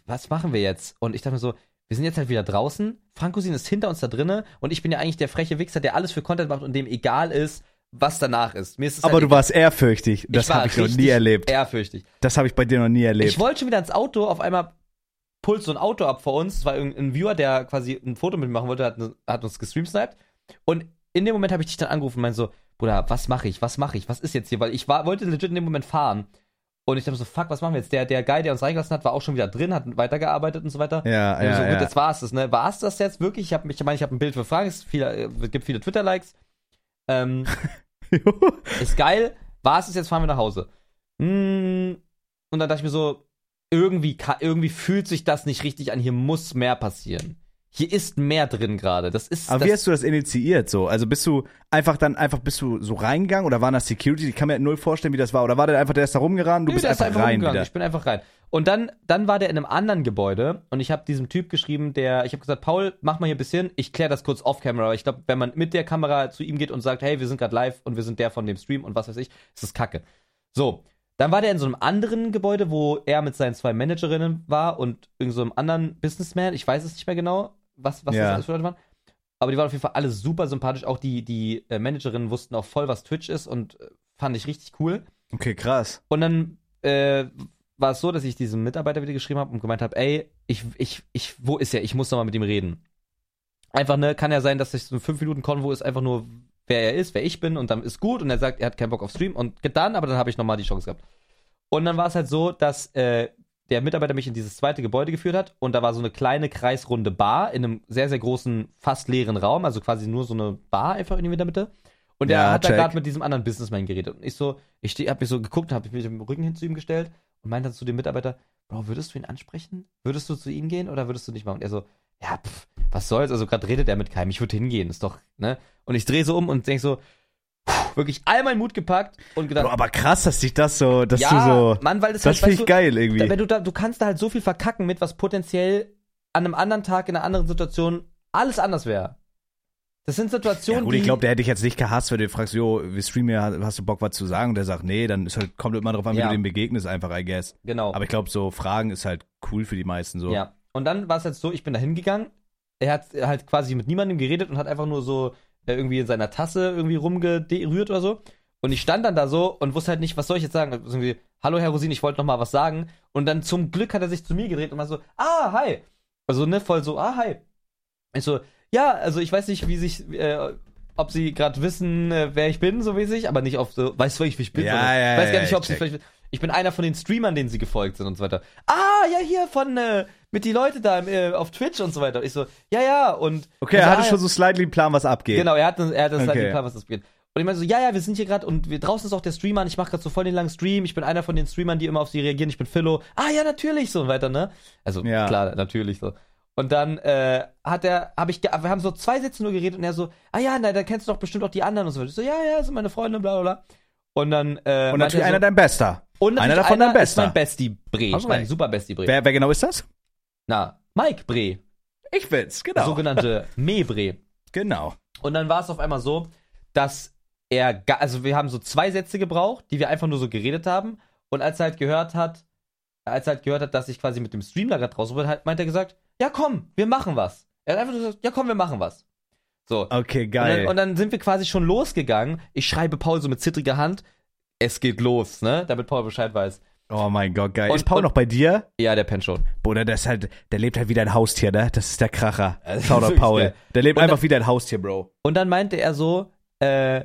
was machen wir jetzt? Und ich dachte mir so, wir sind jetzt halt wieder draußen, Frankosin ist hinter uns da drinne und ich bin ja eigentlich der freche Wichser, der alles für Content macht und dem egal ist, was danach ist. Mir ist es Aber halt du warst ehrfürchtig. Das habe ich noch nie erlebt. Ehrfürchtig. Das habe ich bei dir noch nie erlebt. Ich wollte schon wieder ins Auto, auf einmal pulst so ein Auto ab vor uns. Es war irgendein Viewer, der quasi ein Foto mit mir machen wollte, hat, hat uns gestreamsniped. Und in dem Moment habe ich dich dann angerufen und meinte so, Bruder, was mache ich, was mache ich, was ist jetzt hier? Weil ich war, wollte legit in dem Moment fahren. Und ich dachte so, fuck, was machen wir jetzt? Der, der Guy, der uns reingelassen hat, war auch schon wieder drin, hat weitergearbeitet und so weiter. ja, Und ja, so, gut, ja. jetzt war es das, ne? War es das jetzt wirklich? Ich, hab, ich meine, ich habe ein Bild für Fragen, es, viel, äh, gibt viele Twitter-Likes. Ähm, ist geil. War es das jetzt, fahren wir nach Hause. Mm, Und dann dachte ich mir so, irgendwie, irgendwie fühlt sich das nicht richtig an, hier muss mehr passieren. Hier ist mehr drin gerade. Das ist. Aber das, wie hast du das initiiert so? Also bist du einfach dann einfach bist du so reingegangen oder waren das Security? Ich kann mir null vorstellen, wie das war. Oder war der einfach, der ist da rumgerannt, du Nö, bist ist einfach, rein rumgegangen. wieder. Ich bin einfach rein. Und dann, dann war der in einem anderen Gebäude und ich habe diesem Typ geschrieben, der, ich habe gesagt, Paul, mach mal hier ein bisschen, ich kläre das kurz off-camera, aber ich glaube, wenn man mit der Kamera zu ihm geht und sagt, hey, wir sind gerade live und wir sind der von dem Stream und was weiß ich, ist das kacke. So, dann war der in so einem anderen Gebäude, wo er mit seinen zwei Managerinnen war und irgend so einem anderen Businessman, ich weiß es nicht mehr genau, was, was Ja. das alles für Leute waren. Aber die waren auf jeden Fall alle super sympathisch. Auch die, die äh, Managerinnen wussten auch voll, was Twitch ist und äh, fand ich richtig cool. Okay, krass. Und dann äh, war es so, dass ich diesem Mitarbeiter wieder geschrieben habe und gemeint habe, ey, ich, ich, ich, wo ist er? Ich muss noch mal mit ihm reden. Einfach, ne, kann ja sein, dass das so ein 5 Minuten Konvo ist, einfach nur, wer er ist, wer ich bin und dann ist gut und er sagt, er hat keinen Bock auf Stream und dann, aber dann habe ich noch mal die Chance gehabt. Und dann war es halt so, dass äh, der Mitarbeiter mich in dieses zweite Gebäude geführt hat und da war so eine kleine kreisrunde Bar in einem sehr, sehr großen, fast leeren Raum, also quasi nur so eine Bar einfach irgendwie in der Mitte. Und er Ja, hat da check. gerade mit diesem anderen Businessman geredet. Und ich so, ich hab mich so geguckt, hab mich mit dem Rücken hin zu ihm gestellt und meinte dann zu dem Mitarbeiter, Bro, würdest du ihn ansprechen? Würdest du zu ihm gehen oder würdest du nicht machen? Und er so, ja, pff, was soll's? Also gerade redet er mit keinem, ich würde hingehen, ist doch, ne? Und ich drehe so um und denk so, wirklich all meinen Mut gepackt und gedacht, Bro, aber krass, dass dich das so, dass ja, du so. Mann, weil das, Das halt, finde ich weißt geil du, da, irgendwie. wenn du da, du kannst da halt so viel verkacken mit, was potenziell an einem anderen Tag in einer anderen Situation alles anders wäre. Das sind Ja, Situationen, gut, die ich glaube, der hätte dich jetzt nicht gehasst, wenn du fragst, jo, wir streamen ja, hast du Bock, was zu sagen? Und der sagt, nee, dann ist halt, kommt immer drauf an, wie Ja. du dem begegnest, einfach, I guess. genau. Aber ich glaube, so Fragen ist halt cool für die meisten so. Ja. Und dann war es jetzt so, ich bin da hingegangen. Er hat halt quasi mit niemandem geredet und hat einfach nur so irgendwie in seiner Tasse irgendwie rumgerührt oder so. Und ich stand dann da so und wusste halt nicht, was soll ich jetzt sagen? Also irgendwie, hallo Herr Rosin, ich wollte noch mal was sagen. Und dann zum Glück hat er sich zu mir gedreht und war so, ah, hi. Also, ne, voll so, ah, hi. Ich so, ja, also ich weiß nicht, wie sich, äh, ob sie gerade wissen, äh, wer ich bin, so mäßig, aber nicht auf so, weißt du, wie ich bin? Ja, ja, ich weiß gar nicht, ich ob sie vielleicht, ich bin einer von den Streamern, denen sie gefolgt sind und so weiter. Ah, ja, hier von, äh, mit die Leute da äh, auf Twitch und so weiter. Ich so, ja, ja, und. Okay, ich er hatte ah, schon so slightly einen Plan, was abgeht. Genau, er hat, er hat das halt Okay. den Plan, was das geht. Und ich meinte so, ja, ja, wir sind hier gerade und wir draußen ist auch der Streamer und ich mache gerade so voll den langen Stream. Ich bin einer von den Streamern, die immer auf sie reagieren. Ich bin Philo. Ah, ja, natürlich, so und weiter, ne? Also, Ja. klar, natürlich so. Und dann äh, hat er, habe ich, wir haben so zwei Sätze nur geredet und er so, ah ja, na, dann kennst du doch bestimmt auch die anderen und so weiter. Ich so, ja, ja, das sind meine Freunde, bla, bla, bla. Und dann, äh, Und natürlich er einer so, dein Bester. Und einer davon dein einer ist Bester. mein Bestie Bre, mein super Bestie Bre. Wer, wer genau ist das? Na, Mike Bre, Ich bin's, genau. sogenannte Me-Bre. genau. Und dann war es auf einmal so, dass er, also wir haben so zwei Sätze gebraucht, die wir einfach nur so geredet haben. Und als er halt gehört hat, als er halt gehört hat, dass ich quasi mit dem Stream da gerade draußen bin, hat, meint er gesagt, ja komm, wir machen was. Er hat einfach nur gesagt, ja komm, wir machen was. So. Okay, Und geil. dann, und dann sind wir quasi schon losgegangen. Ich schreibe Paul so mit zittriger Hand, es geht los, ne? Damit Paul Bescheid weiß. Oh mein Gott, geil. Und- ist Paul und- noch bei dir? Ja, der pennt schon. Bruder, der ist halt, der lebt halt wie dein Haustier, ne? Das ist der Kracher. Also, wirklich Paul. geil. Der lebt Und einfach wie dein Haustier, Bro. Und dann meinte er so, äh,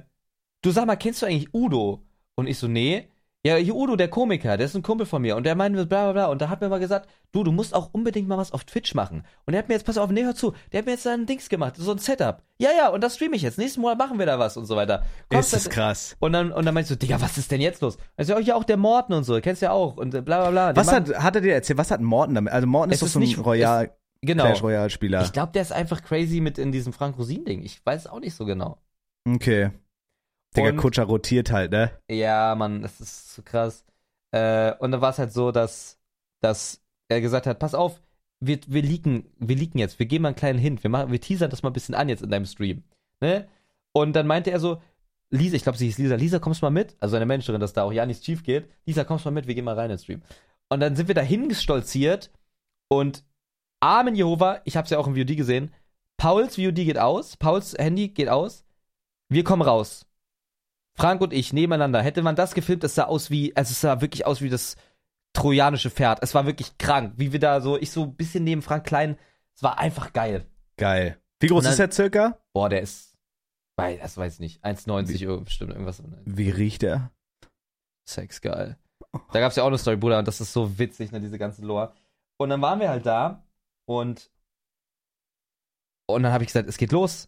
du sag mal, kennst du eigentlich Udo? Und ich so, nee. Ja, hier Udo, der Komiker, der ist ein Kumpel von mir. Und der meinte bla bla bla. Und da hat mir mal gesagt, du, du musst auch unbedingt mal was auf Twitch machen. Und er hat mir jetzt, pass auf, nee, hör zu, der hat mir jetzt da ein Dings gemacht, so ein Setup. Ja, ja, und das streame ich jetzt. Nächsten Monat machen wir da was und so weiter. Kommst Ist das du- krass. Und dann, und dann meinst du, Digga, was ist denn jetzt los? Also, ja, hier auch der Morten und so, kennst du ja auch. Und äh, bla bla bla. Der Was hat, hat er dir erzählt? Was hat Morten damit? Also Morten ist Es doch so ein nicht- Royal, Genau. Clash Royale Spieler. Ich glaube, der ist einfach crazy mit in diesem Frank Rosin-Ding. Ich weiß auch nicht so genau. Okay. Digga, Und- Kutscher rotiert halt, ne? Ja, Mann, das ist so krass. Äh, und dann war es halt so, dass, dass er gesagt hat, pass auf, wir, wir leaken, wir leaken jetzt, wir geben mal einen kleinen Hint, wir, machen, wir teasern das mal ein bisschen an jetzt in deinem Stream. Ne? Und dann meinte er so, Lisa, ich glaube, sie hieß Lisa, Lisa, kommst mal mit? Also eine Managerin, dass da auch ja nichts schief geht. Lisa, kommst mal mit, wir gehen mal rein in den Stream. Und dann sind wir da hingestolziert und Amen Jehova, ich hab's ja auch im VOD gesehen, Pauls VOD geht aus, Pauls Handy geht aus, wir kommen raus. Frank und ich nebeneinander. Hätte man das gefilmt, es sah aus wie, also es sah wirklich aus wie das trojanische Pferd. Es war wirklich krank, wie wir da so, ich so ein bisschen neben Frank Klein. Es war einfach geil. Geil. Wie groß dann- ist er circa? Boah, der ist, das weiß ich nicht, 1,90 Euro, bestimmt irgendwas. Wie riecht er? Sex geil. Da gab's ja auch eine Story, Bruder, und das ist so witzig, ne, diese ganze Lore. Und dann waren wir halt da und und dann habe ich gesagt, es geht los.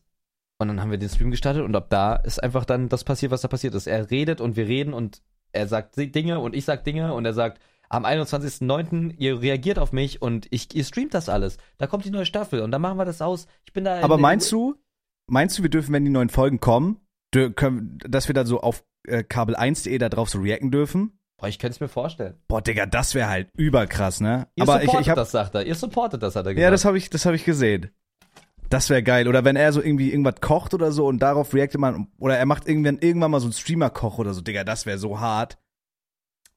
Und dann haben wir den Stream gestartet und ab da ist einfach dann das passiert, was da passiert ist. Er redet und wir reden und er sagt Dinge und ich sag Dinge und er sagt, am 21.09. ihr reagiert auf mich und ich, ihr streamt das alles. Da kommt die neue Staffel und dann machen wir das aus. Ich bin da. Aber in- meinst du, meinst du, wir dürfen, wenn die neuen Folgen kommen, können, dass wir dann so auf äh, kabel1.de da drauf so reacten dürfen? Boah, ich könnte es mir vorstellen. Boah, Digga, das wäre halt überkrass, ne? Ihr Aber ich, supportet ich hab, das, sagt er. Ihr supportet das, hat er gesagt. ja, das habe ich, das habe ich gesehen. Das wäre geil. Oder wenn er so irgendwie irgendwas kocht oder so und darauf reactet man, oder er macht irgendwann, irgendwann mal so einen Streamer-Koch oder so, Digga, das wäre so hart.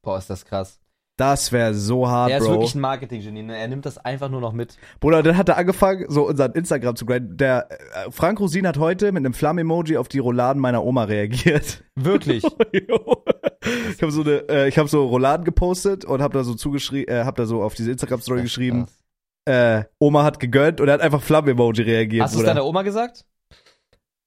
Boah, ist das krass. Das wäre so hart, er ist Bro. wirklich ein Marketing-Genie. Ne? Er nimmt das einfach nur noch mit. Bruder, dann hat er angefangen, so unseren Instagram zu grinden. Der äh, Frank Rosin hat heute mit einem Flamm-Emoji auf die Rouladen meiner Oma reagiert. Wirklich. Jo. ich habe so eine, äh, ich habe so Rouladen gepostet und habe da so zugeschrieben, äh, habe da so auf diese Instagram-Story geschrieben. Krass. Äh, Oma hat gegönnt und er hat einfach Flamm-Emoji reagiert. Hast du es deiner Oma gesagt?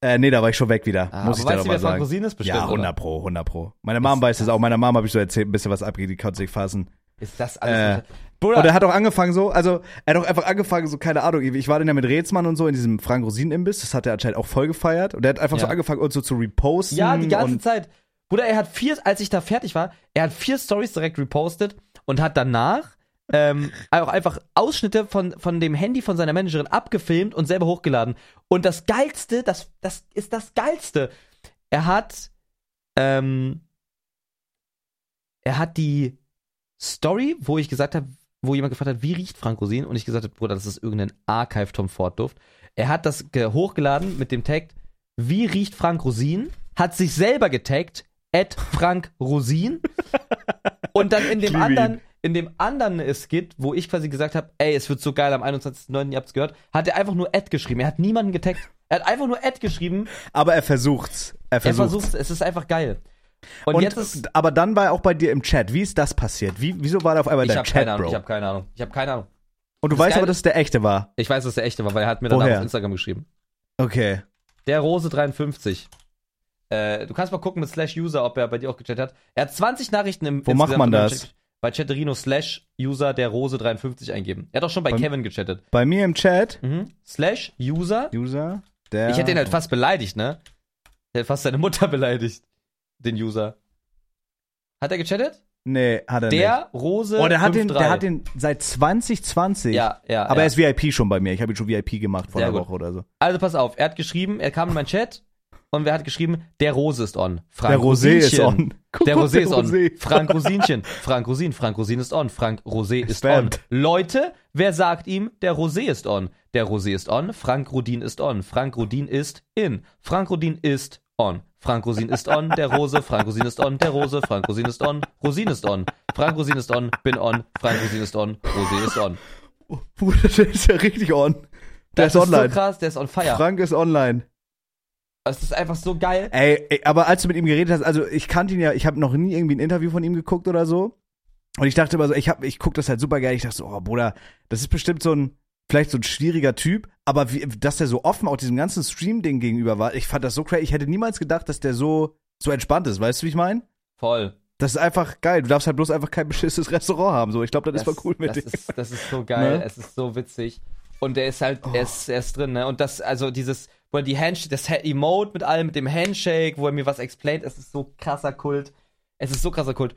Äh, nee, da war ich schon weg wieder. Ah, muss ich dir weißt doch du, mal wer Frank sagen. Rosin ist? Bestimmt, Ja, 100 oder? pro, 100 pro. Meine Mom weiß es auch. Meiner Mom habe ich so erzählt, ein bisschen was abgeht, die konnte sich fassen. Ist das Äh, alles? Bruder, Und er hat auch angefangen so, also er hat auch einfach angefangen so, keine Ahnung, ich war dann ja mit Rätsmann und so in diesem Frank Rosin Imbiss, das hat er anscheinend auch voll gefeiert und er hat einfach so Ja. angefangen uns so zu reposten ja, die ganze Zeit. Bruder, er hat vier, als ich da fertig war, er hat vier Stories direkt repostet und hat danach ähm, auch einfach Ausschnitte von, von dem Handy von seiner Managerin abgefilmt und selber hochgeladen. Und das Geilste, das, das ist das Geilste. Er hat, ähm, er hat die Story, wo ich gesagt habe, wo jemand gefragt hat, wie riecht Frank Rosin? Und ich gesagt habe, Bruder, das ist irgendein Archive Tom Ford Duft. Er hat das ge- hochgeladen mit dem Tag, wie riecht Frank Rosin? Hat sich selber getaggt, at Frank Rosin. Und dann in dem anderen, in dem anderen Skit, wo ich quasi gesagt habe, ey, es wird so geil am 21.09., ihr habt's gehört, hat er einfach nur Ad geschrieben. Er hat niemanden getaggt. Er hat einfach nur Ad geschrieben. aber er versucht's. Er Er versucht's. versucht, es ist einfach geil. Und, Und, jetzt ist, aber dann war er auch bei dir im Chat. Wie ist das passiert? Wie, wieso war er auf einmal dein habe Chat, keine Ahnung, Bro? ich habe keine Ahnung. Ich habe keine Ahnung. und du das weißt Geile- aber, dass es der echte war. Ich weiß, dass der echte war, weil er hat mir Woher? auf Instagram geschrieben. Okay. Der Rose 53. Äh, du kannst mal gucken mit Slash User, ob er bei dir auch gechattet hat. Er hat 20 Nachrichten im Wo macht man in das? Bei Chatterino Slash User der Rose 53 eingeben. Er hat auch schon bei Beim- Kevin gechattet. Bei mir im Chat, Mhm. Slash User. User, der. Ich hätte ihn halt fast beleidigt, ne? Der hat fast seine Mutter beleidigt. Den User. Hat er gechattet? Nee, hat er Der Rose nicht. Oh, der hat, den, 53. der hat den seit 2020. Ja, ja. Aber ja. er ist VIP schon bei mir. Ich habe ihn schon VIP gemacht vor Sehr einer gut. Woche oder so. Also pass auf, er hat geschrieben, er kam in meinen Chat und wer hat geschrieben, der Rose ist on. Frank der Rosé ist on. Guck Der Rosé ist on. Rosé. Frank Rosinchen. Frank Rosin. Frank Rosin ist on. Frank Rosé ist Spammt. on. Leute, wer sagt ihm, der Rosé ist on? Der Rosé ist on. Frank Rodin ist on. Frank Rodin ist in. Frank Rodin ist on. Frank Rosin ist on. Der Rose. Frank Rosin ist on. Der Rose. Frank Rosin ist on. Rosin ist on. Frank Rosin ist on. Bin on. Frank Rosin ist on. Rosé ist on. Bruder, der ist ja richtig on. Der Das ist online. so krass, der ist on fire. Frank ist online. Das ist einfach so geil. Ey, ey, aber als du mit ihm geredet hast, also ich kannte ihn ja, ich habe noch nie irgendwie ein Interview von ihm geguckt oder so. Und ich dachte immer so, ich hab, ich guck das halt super geil. Ich dachte so, oh Bruder, das ist bestimmt so ein, vielleicht so ein schwieriger Typ, aber wie, dass der so offen auch diesem ganzen Stream-Ding gegenüber war, ich fand das so crazy. Ich hätte niemals gedacht, dass der so, so entspannt ist. Weißt du, wie ich meine? Voll. Das ist einfach geil. Du darfst halt bloß einfach kein beschissenes Restaurant haben. So, ich glaube, das, ist mal cool mit das dem. ist, das ist so geil, Ne? es ist so witzig. Und der ist halt, Oh. er, ist, er ist drin, ne? Und das, also dieses, wo er die Handshake, das Emote mit allem, mit dem Handshake, wo er mir was explaint, es ist so krasser Kult. Es ist so krasser Kult.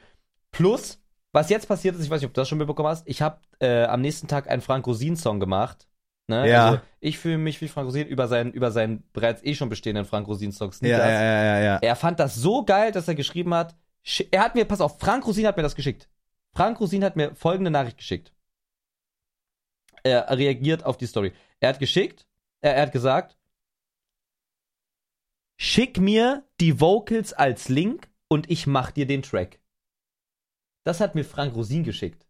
Plus, was jetzt passiert ist, ich weiß nicht, ob du das schon mitbekommen hast, ich habe äh, am nächsten Tag einen Frank Rosin-Song gemacht. Ne? Ja. Also, ich fühle mich wie Frank Rosin über seinen, über seinen bereits eh schon bestehenden Frank Rosin-Song Ja, ja, ja, ja, ja. Er fand das so geil, dass er geschrieben hat. Er hat mir, pass auf, Frank Rosin hat mir das geschickt. Frank Rosin hat mir folgende Nachricht geschickt. Er reagiert auf die Story. Er hat geschickt, er, er hat gesagt, schick mir die Vocals als Link und ich mach dir den Track. Das hat mir Frank Rosin geschickt.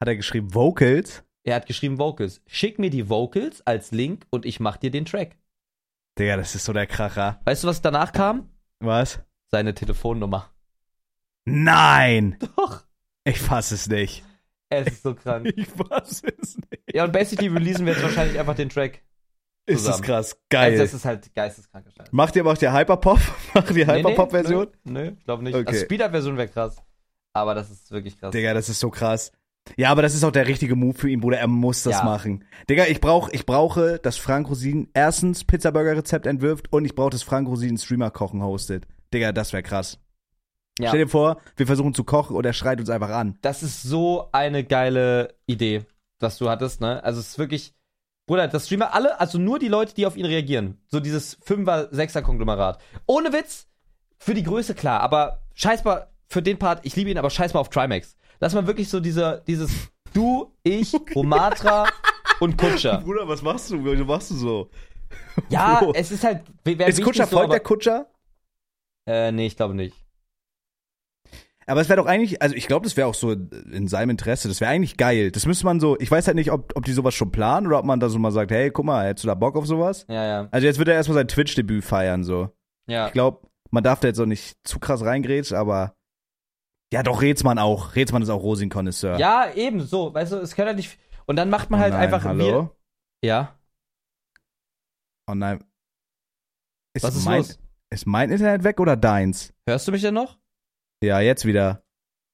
Hat er geschrieben Vocals? Er hat geschrieben Vocals. Schick mir die Vocals als Link und ich mach dir den Track. Digga, das ist so der Kracher. Weißt du, was danach kam? Was? Seine Telefonnummer. Nein! Doch. Ich fass es nicht. Es ist so krank. Ich fass es nicht. Ja, und basically releasen wir jetzt wahrscheinlich einfach den Track. Ist das krass. Geil. Also das ist halt geisteskranker Scheiß. macht ihr, macht ihr Hyperpop? Macht ihr Nee, nee, Hyperpop-Version? Nö, nö, ich glaube nicht. Okay. Also Speed-Up-Version wäre krass. Aber das ist wirklich krass. Digga, das ist so krass. Ja, aber das ist auch der richtige Move für ihn, Bruder. Er muss das Ja. machen. Digga, ich brauch, ich brauche, dass Frank Rosin erstens Pizza-Burger-Rezept entwirft und ich brauche, dass Frank Rosin Streamer-Kochen hostet. Digga, das wäre krass. Ja. Stell dir vor, wir versuchen zu kochen und er schreit uns einfach an. Das ist so eine geile Idee, was du hattest, ne? Also es ist wirklich. Bruder, das Streamer alle, also nur die Leute, die auf ihn reagieren. So dieses Fünfer, Sechser Konglomerat. Ohne Witz, für die Größe klar, aber scheiß mal für den Part, ich liebe ihn, aber scheiß mal auf Trimax. Lass mal wirklich so diese, dieses Du, ich, Romatra und Kutscher. Bruder, was machst du? Wieso machst du so? Ja, Bro. es ist halt. Ist Kutscher so, folgt der Kutscher? Äh, nee, ich glaube nicht. Aber es wäre doch eigentlich, also ich glaube, das wäre auch so in seinem Interesse, das wäre eigentlich geil. Das müsste man so, ich weiß halt nicht, ob, ob die sowas schon planen oder ob man da so mal sagt, hey, guck mal, hättest du da Bock auf sowas? Ja, ja. Also jetzt wird er erstmal sein Twitch-Debüt feiern, so. Ja. Ich glaube, man darf da jetzt auch nicht zu krass reingrätschen, aber ja, doch, Rätsmann auch. Rätsmann ist auch Rosin-Konnoisseur. Ja, eben so. Weißt du, es kann halt nicht. Und dann macht man oh halt nein, einfach. Hallo? Ja. Oh nein. Ist Was ist mein, los? Ist mein Internet weg oder deins? Hörst du mich denn noch? Ja, jetzt wieder.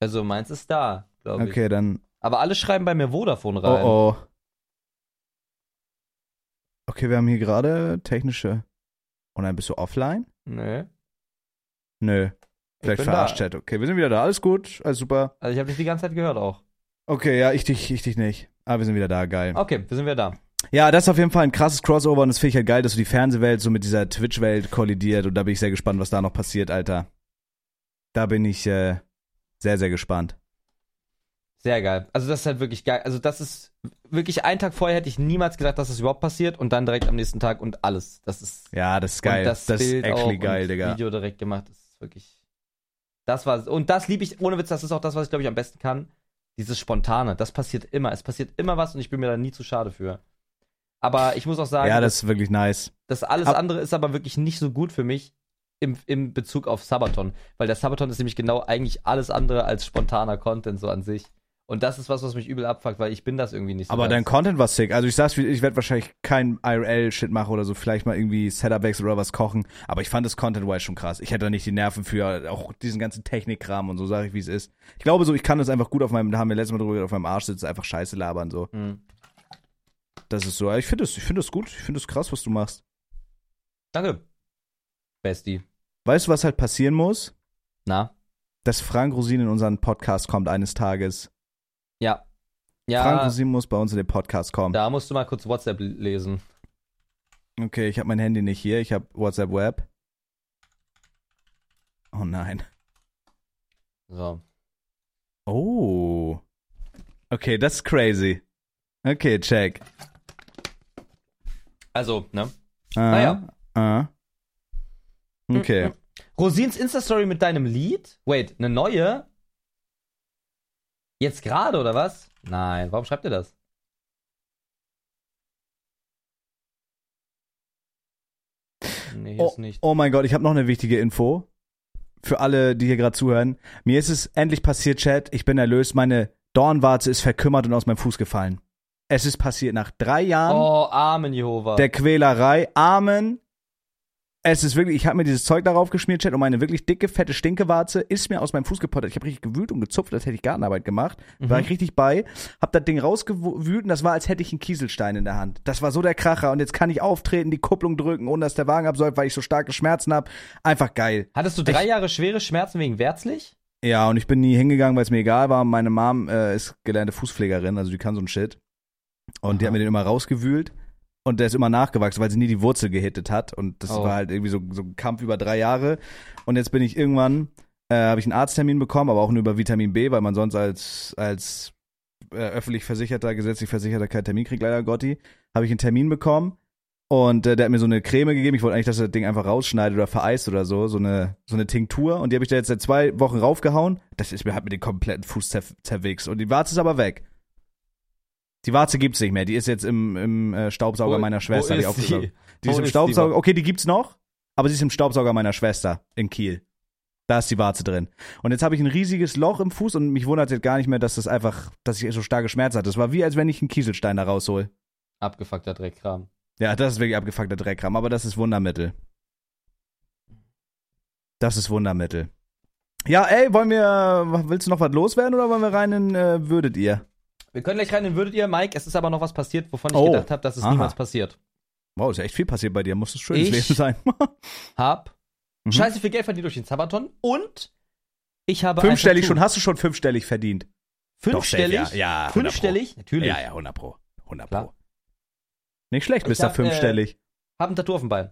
Also meins ist da, glaube ich. Okay, dann. Aber alle schreiben bei mir Vodafone rein. Oh oh. Okay, wir haben hier gerade technische. Und dann bist du offline? Nö. Nö. Vielleicht verarscht Chat. Okay, wir sind wieder da. Alles gut. Alles super. Also ich habe dich die ganze Zeit gehört auch. Okay, ja, ich dich, ich dich nicht. Aber wir sind wieder da. Geil. Okay, wir sind wieder da. Ja, das ist auf jeden Fall ein krasses Crossover und das finde ich halt geil, dass so die Fernsehwelt so mit dieser Twitch-Welt kollidiert und da bin ich sehr gespannt, was da noch passiert, Alter. Da bin ich äh, sehr, sehr gespannt. Sehr geil. Also das ist halt wirklich geil. Also das ist wirklich einen Tag vorher hätte ich niemals gedacht, dass das überhaupt passiert und dann direkt am nächsten Tag und alles. Das ist Ja, das ist geil. Das, das ist Bild actually auch geil, Digga. Video direkt gemacht. Das ist wirklich. Das war und das liebe ich ohne Witz. Das ist auch das, was ich glaube ich am besten kann. Dieses spontane. Das passiert immer. Es passiert immer was und ich bin mir da nie zu schade für. Aber ich muss auch sagen, Ja, das ist wirklich nice. das alles Ab- andere ist aber wirklich nicht so gut für mich im, im Bezug auf Sabaton. Weil der Sabaton ist nämlich genau eigentlich alles andere als spontaner Content so an sich. Und das ist was, was mich übel abfuckt, weil ich bin das irgendwie nicht so. Aber ganz. dein Content war sick. Also ich sag's, wie- ich werde wahrscheinlich kein IRL-Shit machen oder so, vielleicht mal irgendwie Setup wechseln oder was kochen. Aber ich fand das Content-wise schon krass. Ich hätte da nicht die Nerven für auch diesen ganzen Technikkram und so, sage ich, wie es ist. Ich glaube so, ich kann das einfach gut auf meinem, da haben wir letztes Mal drüber, auf meinem Arsch sitzen, einfach Scheiße labern so. Hm. Das ist so. Ich finde das, ich finde das gut. Ich finde das krass, was du machst. Danke. Bestie. Weißt du, was halt passieren muss? Na? Dass Frank Rosin in unseren Podcast kommt eines Tages. Ja. Ja. Frank Rosin muss bei uns in den Podcast kommen. Da musst du mal kurz WhatsApp lesen. Okay, ich habe mein Handy nicht hier. Ich habe WhatsApp Web. Oh nein. So. Oh. Okay, das ist crazy. Okay, check. Also, ne? Ah, Naja. ah. Okay. Rosins Insta-Story mit deinem Lied? Wait, eine neue? Jetzt gerade, oder was? Nein, warum schreibt ihr das? Nee, Oh, ist nicht. oh mein Gott, ich habe noch eine wichtige Info. für alle, die hier gerade zuhören. Mir ist es endlich passiert, Chat. Ich bin erlöst. Meine Dornwarze ist verkümmert und aus meinem Fuß gefallen. Es ist passiert nach drei Jahren Oh, Amen, Jehova. der Quälerei. Amen. Es ist wirklich, ich habe mir dieses Zeug darauf geschmiert, Chat, und meine wirklich dicke, fette Stinkewarze ist mir aus meinem Fuß gepottert. Ich habe richtig gewühlt und gezupft, als hätte ich Gartenarbeit gemacht. War ich richtig bei. Hab das Ding rausgewühlt und das war, als hätte ich einen Kieselstein in der Hand. Das war so der Kracher. Und jetzt kann ich auftreten, die Kupplung drücken, ohne dass der Wagen absäuft, weil ich so starke Schmerzen hab. Einfach geil. Hattest du drei Jahre schwere Schmerzen wegen Wärzlich? Ja, und ich bin nie hingegangen, weil es mir egal war. Meine Mom äh, ist gelernte Fußpflegerin, also die kann so ein Shit. Und die Aha. hat mir den immer rausgewühlt. Und der ist immer nachgewachsen, weil sie nie die Wurzel gehittet hat. Und das Oh. war halt irgendwie so, so ein Kampf über drei Jahre. Und jetzt bin ich irgendwann, äh, habe ich einen Arzttermin bekommen, aber auch nur über Vitamin B, weil man sonst als, als äh, öffentlich Versicherter, gesetzlich Versicherter keinen Termin kriegt, leider Gotti. Habe ich einen Termin bekommen. Und äh, der hat mir so eine Creme gegeben. Ich wollte eigentlich, dass er das Ding einfach rausschneidet oder vereist oder so. So eine, so eine Tinktur. Und die habe ich da jetzt seit zwei Wochen raufgehauen. Das ist mir, hat mir den kompletten Fuß zer zerwichst. Und die Warze ist aber weg. Die Warze gibt's nicht mehr. Die ist jetzt im, im äh, Staubsauger Wo- meiner Schwester. wo die ist aufgesaugt. die? Die ist im die Staubsauger. überhaupt? okay, die gibt's noch. Aber sie ist im Staubsauger meiner Schwester in Kiel. Da ist die Warze drin. Und jetzt habe ich ein riesiges Loch im Fuß und mich wundert jetzt gar nicht mehr, dass das einfach, dass ich so starke Schmerzen hatte. Das war wie, als wenn ich einen Kieselstein da raushol. Abgefuckter Dreckkram. Ja, das ist wirklich abgefuckter Dreckkram, aber das ist Wundermittel. Das ist Wundermittel. Ja, ey, wollen wir, willst du noch was loswerden oder wollen wir rein in äh, Würdet ihr? Wir können gleich rein in Würdet ihr, Mike. Es ist aber noch was passiert, wovon ich Oh. gedacht habe, dass es Aha. niemals passiert. Wow, ist ja echt viel passiert bei dir. Muss es schönes Ich- Leben sein. Hab Mhm. scheiße viel Geld verdient durch den Sabaton und ich habe fünfstellig schon, hast du schon fünfstellig verdient? Fünfstellig? Doch, ja, ja, 100 Pro. Fünfstellig? Natürlich. Ja, ja, 100 pro. 100 Klar. pro. Nicht schlecht, Mr. hab, äh, fünfstellig. Hab ein Tattoo auf dem Bein.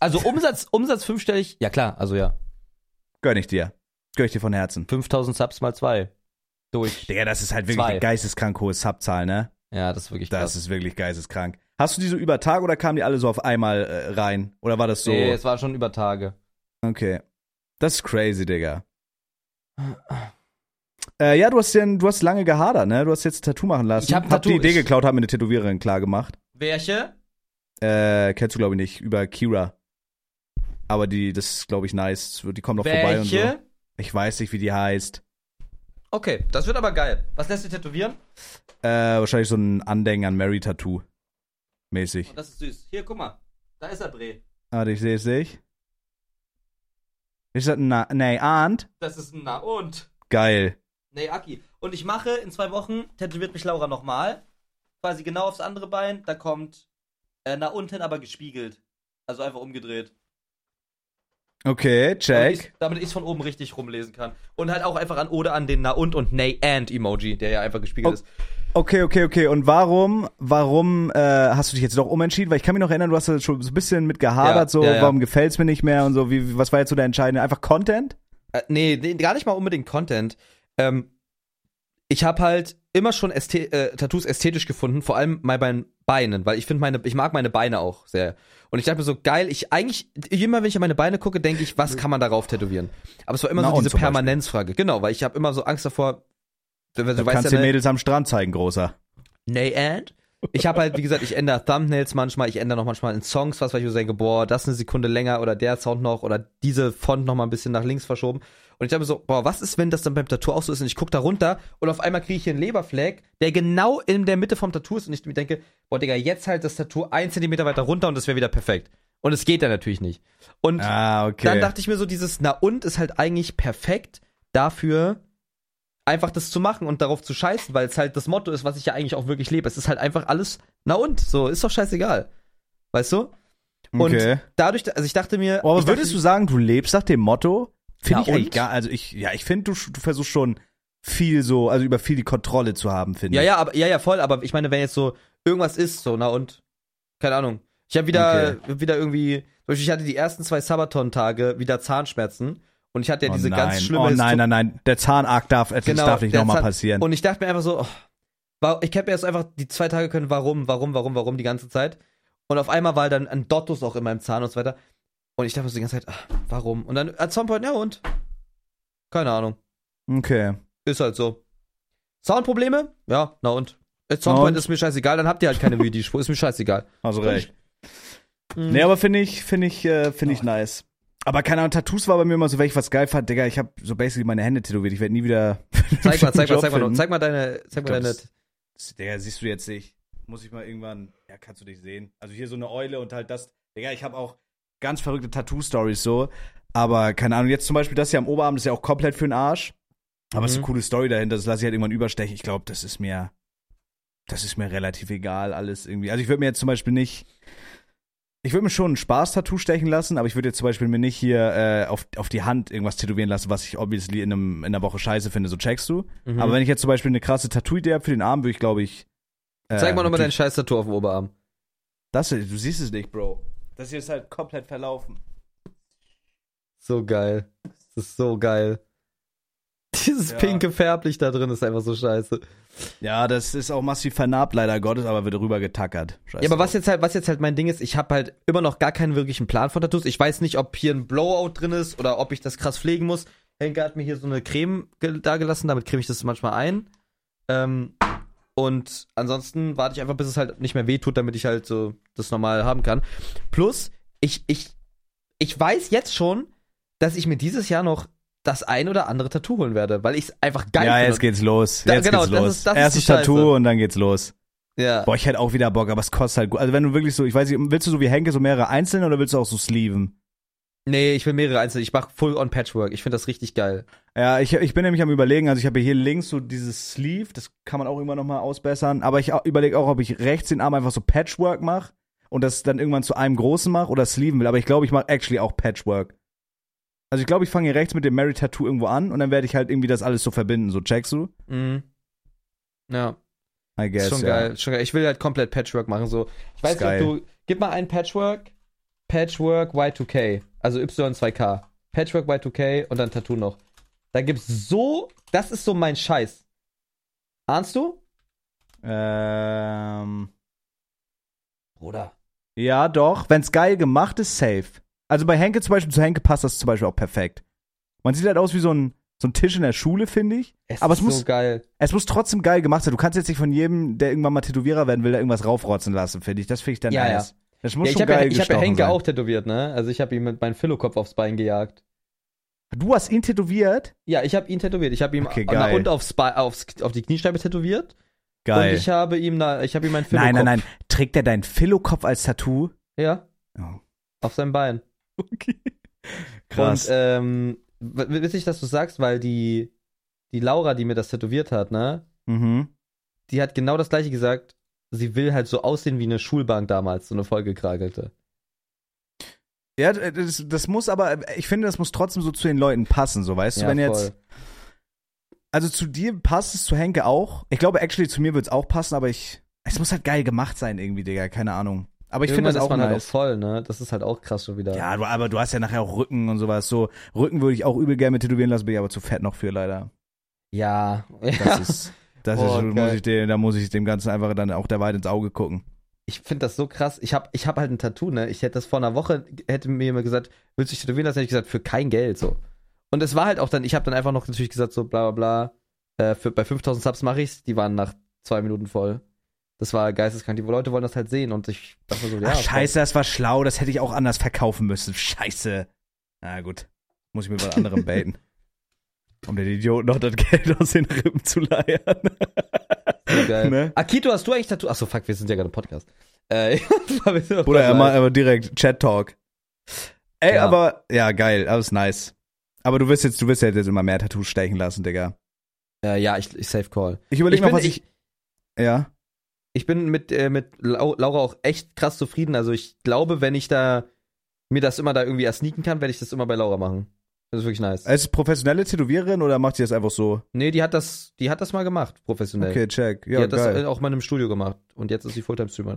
Also Umsatz, Umsatz fünfstellig? Ja klar, also ja. Gönn ich dir. Gönn ich dir von Herzen. 5000 Subs mal zwei. Durch. Digga, das ist halt wirklich Zwei. eine geisteskrank hohe Subzahl, ne? Ja, das ist wirklich Das krass. ist wirklich geisteskrank. Hast du die so über Tag oder kamen die alle so auf einmal äh, rein? Oder war das so? Nee, es war schon über Tage. Okay. Das ist crazy, Digga. Äh, ja, du hast, den, du hast lange gehadert, ne? Du hast jetzt ein Tattoo machen lassen. Ich hab hab die Idee geklaut, hab mir eine Tätowiererin klar gemacht. Welche? Äh, kennst du, glaube ich, nicht. Über Kira. Aber die, das ist, glaube ich, nice. Die kommt noch vorbei und so. Welche? Ich weiß nicht, wie die heißt. Okay, das wird aber geil. Was lässt du tätowieren? Äh, wahrscheinlich so ein Andenken an Mary Tattoo. Mäßig. Oh, das ist süß. Hier, guck mal. Da ist er, Bre. Warte, ich sehe es nicht. Ist das ein Na Nee, ahnt? Das ist ein Na und. Geil. Nee, Aki. Und ich mache in zwei Wochen, tätowiert mich Laura nochmal. Quasi genau aufs andere Bein. Da kommt äh, nach unten, aber gespiegelt. Also einfach umgedreht. Okay, Damit check. ich- Damit ich es von oben richtig rumlesen kann. Und halt auch einfach an oder an den Na und und Nay and Emoji, der ja einfach gespiegelt Oh. ist. Okay, okay, okay. Und warum, warum äh, hast du dich jetzt doch umentschieden? Weil ich kann mich noch erinnern, du hast da schon so ein bisschen mit gehadert, Ja, so, ja, ja. warum gefällt's mir nicht mehr und so. Wie, was war jetzt so der entscheidende? Einfach Content? Äh, nee, nee, gar nicht mal unbedingt Content. Ähm, ich habe halt immer schon Ästhe äh, Tattoos ästhetisch gefunden, vor allem bei meinen Beinen, weil ich finde meine, ich mag meine Beine auch sehr. Und ich dachte mir so, geil, ich eigentlich, immer wenn ich an meine Beine gucke, denke ich, was kann man darauf tätowieren? Aber es war immer Na so diese. Permanenzfrage. Genau, weil ich habe immer so Angst davor, du, du kannst ja, den ne, Mädels am Strand zeigen, großer. Nay and? Ich habe halt, wie gesagt, ich ändere Thumbnails manchmal, ich ändere noch manchmal in Songs was, weil ich so denke, boah, das eine Sekunde länger oder der Sound noch oder diese Font noch mal ein bisschen nach links verschoben. Und ich dachte mir so, boah, was ist, wenn das dann beim Tattoo auch so ist und ich gucke da runter und auf einmal kriege ich hier einen Leberfleck, der genau in der Mitte vom Tattoo ist und ich mir denke, boah, Digga, jetzt halt das Tattoo ein Zentimeter weiter runter und das wäre wieder perfekt. Und es geht dann natürlich nicht. Und Ah, okay. dann dachte ich mir so, dieses Na und ist halt eigentlich perfekt dafür, einfach das zu machen und darauf zu scheißen, weil es halt das Motto ist, was ich ja eigentlich auch wirklich lebe. Es ist halt einfach alles Na und, so, ist doch scheißegal. Weißt du? Und okay. dadurch, also ich dachte mir. Oh, aber würdest dachte, du sagen, du lebst nach dem Motto? Finde Na ich eigentlich gar, also ich, ja, ich finde, du, du versuchst schon viel so, also über viel die Kontrolle zu haben, finde Ja, ich. ja, aber, ja, ja, voll, aber ich meine, wenn jetzt so irgendwas ist, so, na und, keine Ahnung. Ich habe wieder, wieder irgendwie, zum Beispiel, ich hatte die ersten zwei Sabaton-Tage wieder Zahnschmerzen und ich hatte ja oh diese nein, ganz schlimme Oh nein, nein, nein, der Zahnarg darf, das Genau, darf nicht nochmal passieren. Und ich dachte mir einfach so, oh, ich hätte mir jetzt einfach die zwei Tage können, warum, warum, warum, warum die ganze Zeit. Und auf einmal war dann ein Dottus auch in meinem Zahn und so weiter. Und ich dachte so die ganze Zeit, ach, warum? Und dann at some point, ja und? Keine Ahnung. okay. Ist halt so. Soundprobleme? Ja, na und? At some Na point und? ist mir scheißegal, dann habt ihr halt keine MIDI-Spur, ist mir scheißegal. Also recht. Mhm. Nee, aber finde ich, finde ich, äh, finde ich nice. Aber keine Ahnung, Tattoos war bei mir immer so, wenn ich was geil fand, Digga, ich habe so basically meine Hände tätowiert. Ich werde nie wieder. Zeig mal, zeig mal, zeig mal, zeig mal deine, zeig mal deine. Digga, siehst du jetzt nicht. Muss ich mal irgendwann. Ja, kannst du dich sehen. Also hier so eine Eule und halt das. Digga, ich habe auch ganz verrückte Tattoo-Stories so. Aber keine Ahnung, jetzt zum Beispiel das hier am Oberarm, das ist ja auch komplett für den Arsch. Aber es ist Mhm. eine coole Story dahinter, das lasse ich halt irgendwann überstechen. Ich glaube, das ist mir. Das ist mir relativ egal, alles irgendwie. Also ich würde mir jetzt zum Beispiel nicht. Ich würde mir schon ein Spaß-Tattoo stechen lassen, aber ich würde jetzt zum Beispiel mir nicht hier äh, auf, auf die Hand irgendwas tätowieren lassen, was ich obviously in, einem, in einer Woche scheiße finde, so checkst du. Mhm. Aber wenn ich jetzt zum Beispiel eine krasse Tattoo-Idee habe für den Arm, würde ich, glaube ich. äh, Zeig mal nochmal dein scheiß Tattoo auf dem Oberarm. Das, du siehst es nicht, Bro. Das hier ist halt komplett verlaufen. So geil. Das ist so geil. Dieses Ja. pinke Färblicht da drin ist einfach so scheiße. Ja, das ist auch massiv vernarbt, leider Gottes, aber wird rüber getackert. Scheiße. Ja, aber was jetzt halt, was jetzt halt mein Ding ist, ich habe halt immer noch gar keinen wirklichen Plan von Tattoos. Ich weiß nicht, ob hier ein Blowout drin ist oder ob ich das krass pflegen muss. Henke hat mir hier so eine Creme ge- da gelassen, damit creme ich das manchmal ein. Ähm, und ansonsten warte ich einfach, bis es halt nicht mehr wehtut, damit ich halt so das normal haben kann. Plus, ich, ich, ich weiß jetzt schon, dass ich mir dieses Jahr noch das ein oder andere Tattoo holen werde, weil ich es einfach geil Ja, finde. jetzt geht's los. Da- Jetzt genau, geht's das los. ist- das ist Erstes Scheiße. Tattoo und dann geht's los. Ja. Boah, ich hätte auch wieder Bock, aber es kostet halt gut. Also wenn du wirklich so, ich weiß nicht, willst du so wie Henke so mehrere einzelne oder willst du auch so sleeven? Nee, ich will mehrere einzelne. Ich mache Full-on Patchwork. Ich finde das richtig geil. Ja, ich, ich bin nämlich am überlegen, also ich habe hier links so dieses Sleeve, das kann man auch immer noch mal ausbessern, aber ich überlege auch, ob ich rechts den Arm einfach so Patchwork mache und das dann irgendwann zu einem großen mache oder sleeven will, aber ich glaube, ich mache actually auch Patchwork. Also ich glaube, ich fange hier rechts mit dem Mary Tattoo irgendwo an und dann werde ich halt irgendwie das alles so verbinden, so checkst du? Mhm. Ja, I guess, ist schon ja. geil. Schon geil. Ich will halt komplett Patchwork machen. So, ich weiß nicht, du. Gib mal einen Patchwork. Patchwork Y2K. Also Y2K. Patchwork Y2K und dann Tattoo noch. Da gibt's so. Das ist so mein Scheiß. Ahnst du? Ähm, Bruder. ja, doch, wenn's geil gemacht ist, safe. Also bei Henke zum Beispiel, zu Henke passt das zum Beispiel auch perfekt. Man sieht halt aus wie so ein, so ein Tisch in der Schule, finde ich. Es Aber ist es muss- so geil. Es muss trotzdem geil gemacht sein. Du kannst jetzt nicht von jedem, der irgendwann mal Tätowierer werden will, da irgendwas raufrotzen lassen, finde ich. Das finde ich dann Ja, nice. Das muss Ja, ich schon habe ja, ich hab ja Henke sein. auch tätowiert, ne? Also ich habe ihm mit meinem Philo-Kopf aufs Bein gejagt. Du hast ihn tätowiert? Ja, ich habe ihn tätowiert. Ich habe ihm Okay, geil. und aufs, Be- aufs, auf die Kniescheibe tätowiert. Geil. Und ich habe ihm da, ich habe ihm meinen Philo-Kopf. nein, nein, nein. Trägt er deinen Philo-Kopf als Tattoo? Ja, Oh. auf seinem Bein. Okay. Krass. Und ähm, witzig, dass du sagst, weil die, die Laura, die mir das tätowiert hat, ne, mhm. die hat genau das gleiche gesagt. Sie will halt so aussehen wie eine Schulbank damals, so eine vollgekragelte. Ja, das, das muss aber, ich finde, das muss trotzdem so zu den Leuten passen, so weißt du, wenn jetzt. Also zu dir passt es, zu Henke auch. Ich glaube, actually, zu mir wird es auch passen, aber ich. Es muss halt geil gemacht sein, irgendwie, Digga, keine Ahnung. Aber ich finde das auch ist man halt auch nice. voll, ne? Das ist halt auch krass schon wieder. ja, aber du hast ja nachher auch Rücken und sowas. So, Rücken würde ich auch übel gerne mit tätowieren lassen, bin ich aber zu fett noch für, leider. Ja. Das ja. ist. Das Boah, ist, muss ich dem, da muss ich dem Ganzen einfach dann auch der Wahrheit ins Auge gucken. Ich finde das so krass. Ich habe ich hab halt ein Tattoo, ne? Ich hätte das vor einer Woche, hätte mir jemand gesagt, willst du dich tätowieren lassen? Hätte ich gesagt, für kein Geld, so. Und es war halt auch dann, ich habe dann einfach noch natürlich gesagt, so bla bla bla, äh, für, bei 5000 Subs mache ich's. Die waren nach zwei Minuten voll. Das war geisteskrank. Die Leute wollen das halt sehen und ich dachte so, ja. Ach, scheiße, das war schlau, das hätte ich auch anders verkaufen müssen. Scheiße. Na gut. Muss ich mit was anderem baiten. Um den Idioten noch das Geld aus den Rippen zu leiern. geil. Ne? Akito, hast du eigentlich Tattoo? Achso, fuck, wir sind ja gerade im Podcast. Äh, Oder er mal aber direkt Chat Talk. Ey, Ja. aber ja, geil, ist nice. Aber du wirst jetzt, du wirst ja jetzt immer mehr Tattoos stechen lassen, Digga. äh, ja, ich, ich safe call. Ich überlege noch, bin, was ich, ich, ja. ich bin mit, äh, mit Lau Laura auch echt krass zufrieden. Also ich glaube, wenn ich da mir das immer da irgendwie ersneaken kann, werde ich das immer bei Laura machen. Das ist wirklich nice. Ist es professionelle Tätowiererin oder macht sie das einfach so? Nee, die hat das, die hat das mal gemacht, professionell. Okay, check. die Ja, hat das geil. äh, auch mal einem Studio gemacht. Und jetzt ist sie Fulltime-Streamer.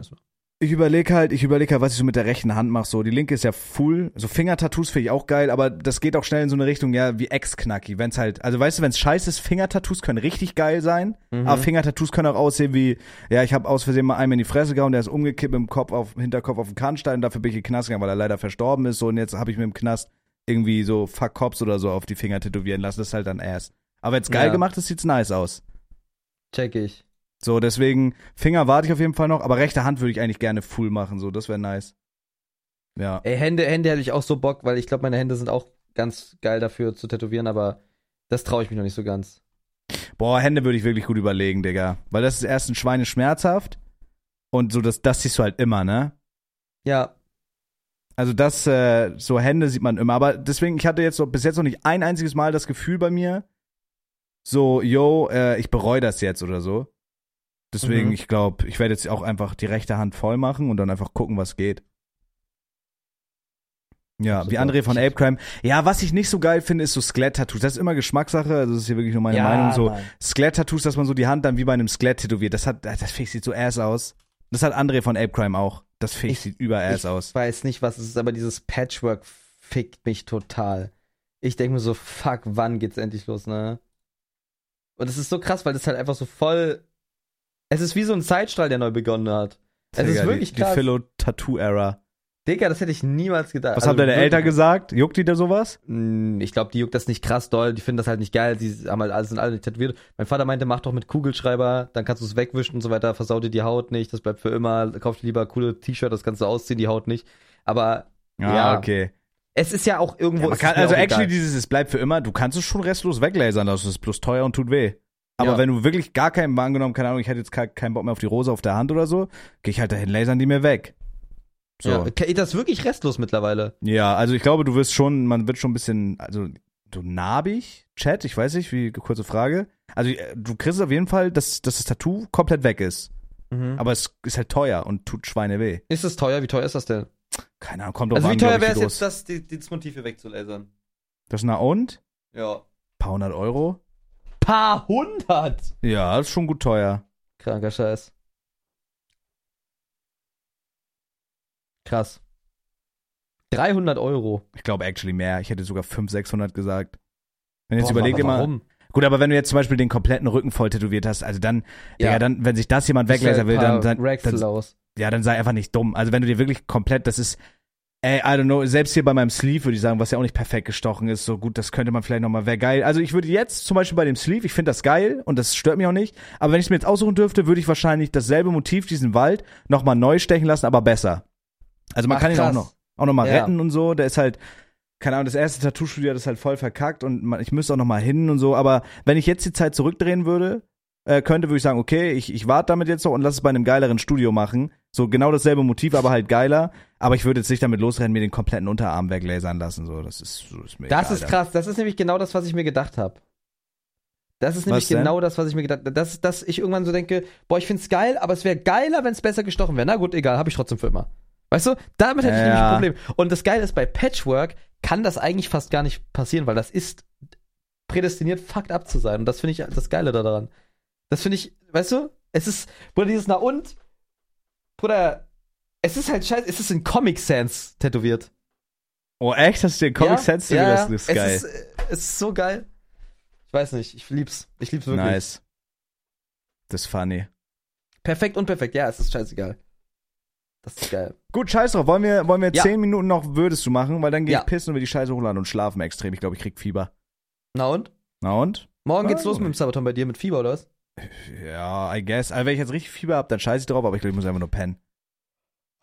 Ich überlege halt, ich überlege halt, was ich so mit der rechten Hand mache. So, die linke ist ja full. So Fingertattoos finde ich auch geil, aber das geht auch schnell in so eine Richtung, ja, wie Ex-Knacki. Wenn's halt, also weißt du, wenn's scheiße ist, Fingertattoos können richtig geil sein, Mhm. aber Fingertattoos können auch aussehen wie, ja, ich habe aus Versehen mal einem in die Fresse gehauen, der ist umgekippt mit dem Kopf auf, Hinterkopf auf den Kannstein und dafür bin ich in den Knast gegangen, weil er leider verstorben ist. So, und jetzt habe ich mir im Knast irgendwie so Fuck Cops oder so auf die Finger tätowieren lassen. Das ist halt dann ass. Aber wenn's geil Ja. gemacht ist, sieht's nice aus. Check ich. So, deswegen, Finger warte ich auf jeden Fall noch, aber rechte Hand würde ich eigentlich gerne full machen, so, das wäre nice. Ja. Ey, Hände, Hände hätte ich auch so Bock, weil ich glaube, meine Hände sind auch ganz geil dafür zu tätowieren, aber das traue ich mich noch nicht so ganz. Boah, Hände würde ich wirklich gut überlegen, Digga. Weil das ist erst ein Schweine schmerzhaft und so, das, das siehst du halt immer, ne? Ja, Also das, äh, so Hände sieht man immer. Aber deswegen, ich hatte jetzt so, bis jetzt noch nicht ein einziges Mal das Gefühl bei mir, so, yo, äh, ich bereue das jetzt oder so. Deswegen, Mhm. ich glaube, ich werde jetzt auch einfach die rechte Hand voll machen und dann einfach gucken, was geht. Ja, wie. André von Ape Crime. Ja, was ich nicht so geil finde, ist so Skelett-Tattoos. Das ist immer Geschmackssache, also das ist hier wirklich nur meine ja, Meinung. So. Skelett-Tattoos, dass man so die Hand dann wie bei einem Skelett tätowiert. Das hat, das finde ich sieht so ass aus. Das hat André von Ape Crime auch. Das finde ich sieht über ass ich aus. weiß nicht, was es ist, aber dieses Patchwork fickt mich total. Ich denke mir so, fuck, wann geht's endlich los, ne? Und es ist so krass, weil das halt einfach so voll. Es ist wie so ein Zeitstrahl, der neu begonnen hat. Es ist wirklich die, krass. Die Philo-Tattoo-Era. Digga, das hätte ich niemals gedacht. Was Also haben deine Eltern gesagt? Juckt die da sowas? Mm, Ich glaube, die juckt das nicht krass doll. Die finden das halt nicht geil. Die haben halt alles sind alle nicht tätowiert. Mein Vater meinte, mach doch mit Kugelschreiber, dann kannst du es wegwischen und so weiter. Versau dir die Haut nicht. Das bleibt für immer. Kauf dir lieber coole T-Shirt, das kannst du ausziehen, die Haut nicht. Aber Ja. okay. es ist ja auch irgendwo. Ja, kann, also actually, egal. dieses, es bleibt für immer, du kannst es schon restlos weglasern, das ist bloß teuer und tut weh. Aber Ja. wenn du wirklich gar keinen, angenommen, keine Ahnung, ich hätte jetzt kein- keinen Bock mehr auf die Rose auf der Hand oder so, gehe ich halt dahin, lasern die mir weg. So. Ja, das ist wirklich restlos mittlerweile. Ja, also ich glaube, du wirst schon, man wird schon ein bisschen, also so narbig, Chat, ich weiß nicht, wie kurze Frage. Also äh, du kriegst auf jeden Fall, dass, dass das Tattoo komplett weg ist. Mhm. Aber es ist halt teuer und tut Schweine weh. Ist es teuer? Wie teuer ist das denn? Keine Ahnung, kommt drauf Also wie an, teuer glaub ich, wäre es wie jetzt, das, die, das Motiv hier wegzulasern? Das na und? Ja. Paar hundert Euro? Paar hundert! Ja, das ist schon gut teuer. Kranker Scheiß. Krass. 300 Euro. Ich glaube actually mehr. Ich hätte sogar 500, 600 gesagt. Wenn jetzt Boah, überleg dir mal. warum? Gut, aber wenn du jetzt zum Beispiel den kompletten Rücken voll tätowiert hast, also dann, Ja. ja, dann, wenn sich das jemand weglasern will, dann, dann, dann, aus. ja, dann sei einfach nicht dumm. Also wenn du dir wirklich komplett, das ist, ey, I don't know, selbst hier bei meinem Sleeve würde ich sagen, was ja auch nicht perfekt gestochen ist, so gut, das könnte man vielleicht nochmal, wäre geil. Also ich würde jetzt zum Beispiel bei dem Sleeve, ich finde das geil und das stört mich auch nicht, aber wenn ich es mir jetzt aussuchen dürfte, würde ich wahrscheinlich dasselbe Motiv, diesen Wald, nochmal neu stechen lassen, aber besser. Also man Ach, kann ihn auch noch, auch noch mal Ja. retten und so, der ist halt, keine Ahnung, das erste Tattoo-Studio hat das halt voll verkackt und man, ich müsste auch noch mal hin und so, aber wenn ich jetzt die Zeit zurückdrehen würde, äh, könnte, würde ich sagen, okay, ich, ich warte damit jetzt noch und lass es bei einem geileren Studio machen. So genau dasselbe Motiv, aber halt geiler. Aber ich würde jetzt nicht damit losrennen, mir den kompletten Unterarm weglasern lassen. So, das ist, so ist mir Das egal, ist krass. Das ist nämlich genau das, was ich mir gedacht habe. Das ist nämlich genau das, was ich mir gedacht habe. Dass, dass ich irgendwann so denke, boah, ich find's geil, aber es wäre geiler, wenn es besser gestochen wäre. Na gut, egal, habe ich trotzdem für immer. Weißt du, damit hätte ich nämlich ein Problem. Und das Geile ist, bei Patchwork kann das eigentlich fast gar nicht passieren, weil das ist prädestiniert, fucked up zu sein. Und das finde ich das Geile daran. Das finde ich, weißt du, es ist, Bruder, dieses Na und, Bruder, es ist halt scheiße, es ist in Comic Sans tätowiert. Oh, echt? Hast du den Comic ja, Sense ja, das ist es geil. Ist, äh, es ist so geil. Ich weiß nicht, ich lieb's. Ich lieb's wirklich. nice. Das ist funny. Perfekt und perfekt, ja, es ist scheißegal. Das ist geil. Gut, scheiß drauf. Wollen wir, wollen wir Ja. zehn Minuten noch würdest du machen? Weil dann gehe Ja. ich pissen und wir die Scheiße hochladen und schlafen extrem. Ich glaube, ich krieg Fieber. Na und? Na und? Morgen geht's Ah, los mit dem Sabaton bei dir mit Fieber, oder was? Ja, I guess. Also wenn ich jetzt richtig Fieber hab, dann scheiße ich drauf, aber ich glaube, ich muss einfach nur pennen.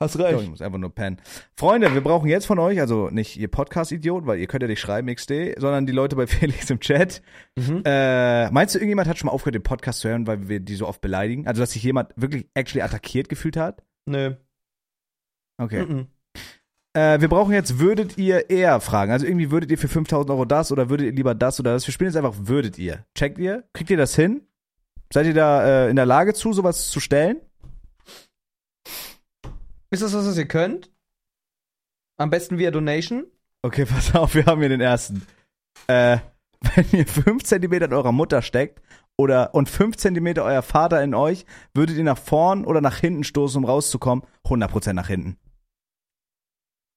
Hast Ich glaube, ich muss einfach nur pennen. Freunde, wir brauchen jetzt von euch, also nicht ihr Podcast-Idiot, weil ihr könnt ja nicht schreiben, XD, sondern die Leute bei Felix im Chat. Mhm. Äh, meinst du, irgendjemand hat schon mal aufgehört, den Podcast zu hören, weil wir die so oft beleidigen? Also, dass sich jemand wirklich actually attackiert gefühlt hat? Nö. Okay. Mhm. Äh, wir brauchen jetzt, würdet ihr eher fragen? Also irgendwie würdet ihr für 5000 Euro das oder würdet ihr lieber das oder das? Wir spielen jetzt einfach, würdet ihr? Checkt ihr? Kriegt ihr das hin? Seid ihr da äh, in der Lage zu, sowas zu stellen? Ist das was, was ihr könnt? Am besten via Donation? Okay, pass auf, wir haben hier den ersten. Äh, wenn ihr 5 cm in eurer Mutter steckt oder und 5 cm euer Vater in euch, würdet ihr nach vorn oder nach hinten stoßen, um rauszukommen? 100% nach hinten.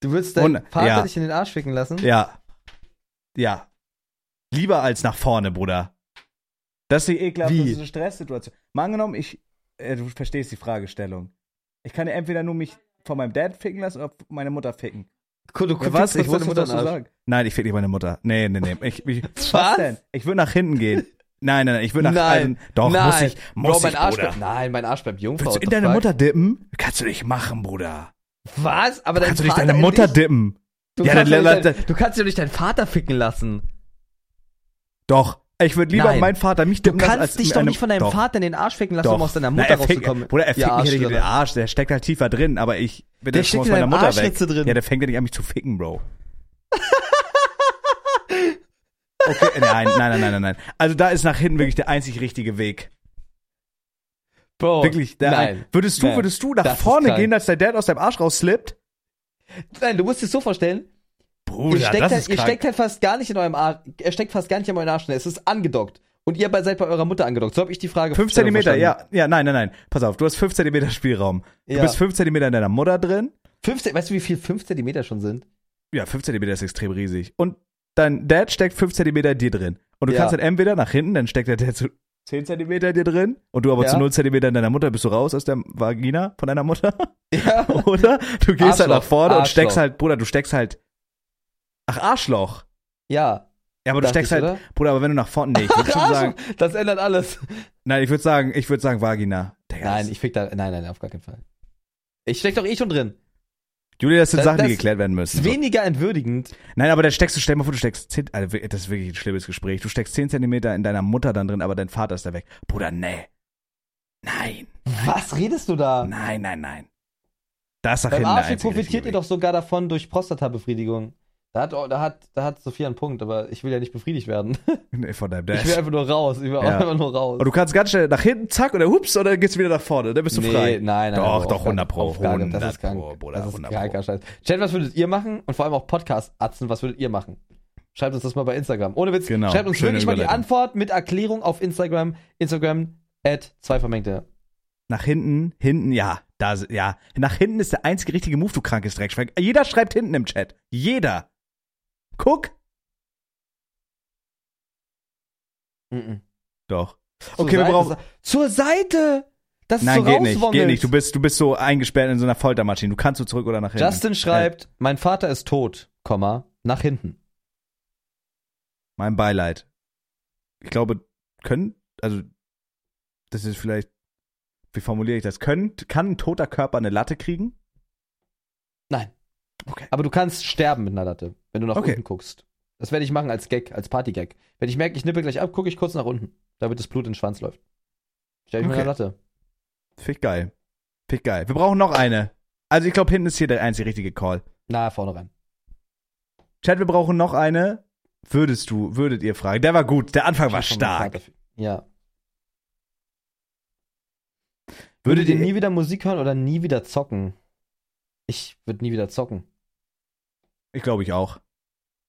Du würdest deinen Und- Vater ja. dich in den Arsch ficken lassen? Ja. Ja. Lieber als nach vorne, Bruder. Das ist die ekelhafte Stresssituation. Mal angenommen, ich, äh, du verstehst die Fragestellung. Ich kann ja entweder nur mich von meinem Dad ficken lassen oder meine Mutter ficken. Cool, du Ja, was? Ich wusste, Mutter was du sagen. Nein, ich fick nicht meine Mutter. Nee, nee, nee. Ich, ich, Was? was denn? Ich würde nach hinten gehen. Nein, nein, nein. Ich würde nach Nein. also, Doch, Nein. muss ich. Muss Bro, mein ich, Arsch Bruder. bleibt, nein, mein Arsch bleibt Jungfrau. Willst du in deine fuck? Mutter dippen? Kannst du nicht machen, Bruder. Was? Aber dein Kannst du nicht deine in Mutter dich- dippen? Du, Ja, kannst dann- dann- dein, du kannst ja nicht deinen Vater ficken lassen. Doch. Ich würde lieber Nein. meinen Vater mich Du dippen lassen, kannst als dich doch nicht von deinem doch, Vater in den Arsch ficken lassen, Doch. um aus deiner Na, Mutter er fickt, rauszukommen. Bruder, er fickt Ja, mich in den. Arsch. Der steckt halt tiefer drin, aber ich bin Der steckt aus in meiner Mutter Arschritze weg. drin. Ja, der fängt ja nicht an, mich zu ficken, Bro. Okay, nein, nein, nein, nein, nein. Also da ist nach hinten wirklich der einzig richtige Weg. Bro, Wirklich, der nein. würdest du, Nein. würdest du nach vorne gehen, als dein Dad aus deinem Arsch rausslippt? Nein, du musst es so vorstellen. Bruder, ihr, steckt das halt, ist ihr krank. steckt halt fast gar nicht in eurem Arsch. Er steckt fast gar nicht in eurem Arsch. Es ist angedockt. Und ihr seid bei eurer Mutter angedockt. So habe ich die Frage 5 Zentimeter, ja, ja, nein, nein, nein. Pass auf, du hast 5 Zentimeter Spielraum. Du Ja. bist 5 Zentimeter in deiner Mutter drin. 15, weißt du, wie viel 5 Zentimeter schon sind? Ja, 5 Zentimeter ist extrem riesig. Und dein Dad steckt 5 Zentimeter in dir drin. Und du Ja. kannst dann entweder nach hinten, dann steckt der Dad zu 10 Zentimeter in dir drin und du aber Ja. zu 0 Zentimeter in deiner Mutter, bist du raus aus der Vagina von deiner Mutter. Ja. Oder du gehst halt nach Arschloch, vorne und Arschloch. steckst halt, Bruder, du steckst halt. Ach, Arschloch. Ja. Ja, aber du steckst ich, halt, oder? Bruder, aber wenn du nach vorne, nee, ich würde schon sagen, Arschloch, das ändert alles. nein, ich würde sagen, ich würde sagen Vagina. Digga, Nein, das- ich fick da, nein, nein, auf gar keinen Fall. Ich steck doch eh schon drin. Julia, das sind das- Sachen, die geklärt werden müssen. Weniger entwürdigend. Nein, aber dann steckst du, stell mal vor, du steckst 10, also das ist wirklich ein schlimmes Gespräch. Du steckst 10 Zentimeter in deiner Mutter dann drin, aber dein Vater ist da weg. Bruder, nee. Nein. Was redest du da? Nein, nein, nein. Das ist nach Beim hinten der Arsch einzige profitiert ihr doch sogar davon durch Prostatabefriedigung. Da hat, da hat, da hat Sophia einen Punkt, aber ich will ja nicht befriedigt werden. Nee, von deinem Ich will einfach nur raus. Ich will Ja. einfach nur raus. Und du kannst ganz schnell nach hinten, zack, oder hups, oder gehst du wieder nach vorne. Dann bist du nee, frei. nein, nein. Doch, doch, auf 100 gar- Pro, auf gar keinen- Das 100 ist krank. Pro, Bruder, das ist 100 kranker. Scheiß. Chat, was würdet ihr machen? Und vor allem auch Podcast-Atzen, was würdet ihr machen? Schreibt uns das mal bei Instagram. Ohne Witz, Genau, schreibt uns schöne wirklich mal die. Antwort mit Erklärung auf Instagram. Instagram at zwei Vermengte. Nach hinten, hinten, ja. Da, ja. Nach hinten ist der einzige richtige Move, du krankes Dreckschwein. Jeder schreibt hinten im Chat. Jeder. Guck. Mhm. Doch. Zur Okay, wir Seite- brauchen. Zur Seite! Das ist Nein, so geht nicht, geht nicht. Du bist, du bist so eingesperrt in so einer Foltermaschine. Du kannst so zurück oder nach hinten. Justin schreibt, mein Vater ist tot, Komma, nach hinten. Mein Beileid. Ich glaube, können, also, das ist vielleicht, wie formuliere ich das? Können, kann ein toter Körper eine Latte kriegen? Nein. Okay. Aber du kannst sterben mit einer Latte, wenn du nach Okay. unten guckst. Das werde ich machen als Gag, als Partygag. Wenn ich merke, ich nippe gleich ab, gucke ich kurz nach unten, damit das Blut in den Schwanz läuft. Stell ich mir Okay. eine Latte. Ich geil. Ich geil. Wir brauchen noch eine. Also, ich glaube, hinten ist hier der einzige richtige Call. Na, vorne rein. Chat, wir brauchen noch eine. Würdest du, würdet ihr fragen? Der war gut. Der Anfang war stark. Ja. Würdet Würdet ihr nie wieder Musik hören oder nie wieder zocken? Ich würde nie wieder zocken. Ich glaube ich auch.